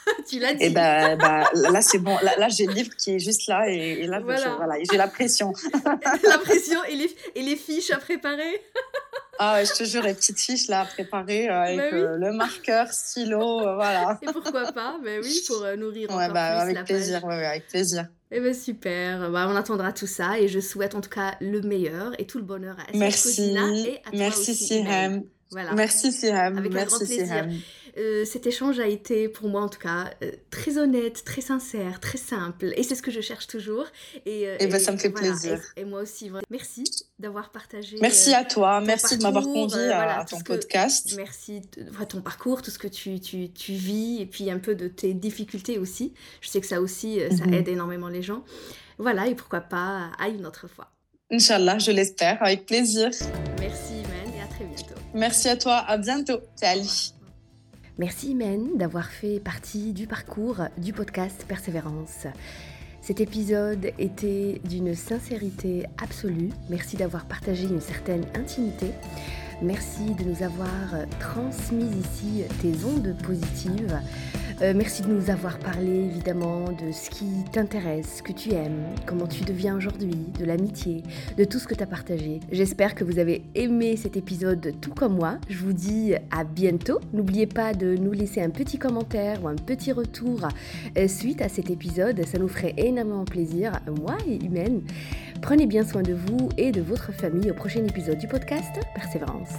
tu l'as dit. Et ben, bah, là, c'est bon. Là, là j'ai le livre qui est juste là et, et là, voilà. voilà j'ai la pression. la pression et les, et les fiches à préparer. ah, je te jure, les petites fiches là à préparer euh, avec bah oui. euh, le marqueur, stylo, euh, voilà. Et pourquoi pas Ben oui, pour nourrir ouais, encore bah, plus avec la plaisir, page. ouais, ouais, avec plaisir. Eh ben super, bah, on attendra tout ça et je souhaite en tout cas le meilleur et tout le bonheur à Merci, et à toi Merci aussi, Sirem. Voilà. Merci Sirem. Avec Merci un grand plaisir. Sirem. Euh, cet échange a été pour moi en tout cas euh, très honnête, très sincère, très simple et c'est ce que je cherche toujours. Et, euh, et, ben, ça me fait voilà, plaisir. Et, et, moi aussi, merci d'avoir partagé. Merci à toi, merci parcours, de m'avoir convié à, voilà, à, ton podcast. Merci de ton parcours, tout ce que tu, tu, tu, vis et puis un peu de tes difficultés aussi. Je sais que ça aussi, ça mm -hmm. aide énormément les gens. Voilà, et pourquoi pas à une autre fois. Inch'Allah, je l'espère, avec plaisir. Merci, Imen, et à très bientôt. Merci à toi, à bientôt. Salut. Merci Imen d'avoir fait partie du parcours du podcast Persévérance. Cet épisode était d'une sincérité absolue. Merci d'avoir partagé une certaine intimité. Merci de nous avoir transmis ici tes ondes positives. Euh, merci de nous avoir parlé évidemment de ce qui t'intéresse, ce que tu aimes, comment tu deviens aujourd'hui, de l'amitié, de tout ce que tu as partagé. J'espère que vous avez aimé cet épisode tout comme moi. Je vous dis à bientôt. N'oubliez pas de nous laisser un petit commentaire ou un petit retour euh, suite à cet épisode. Ça nous ferait énormément plaisir, moi et Humaine. Prenez bien soin de vous et de votre famille au prochain épisode du podcast Persévérance.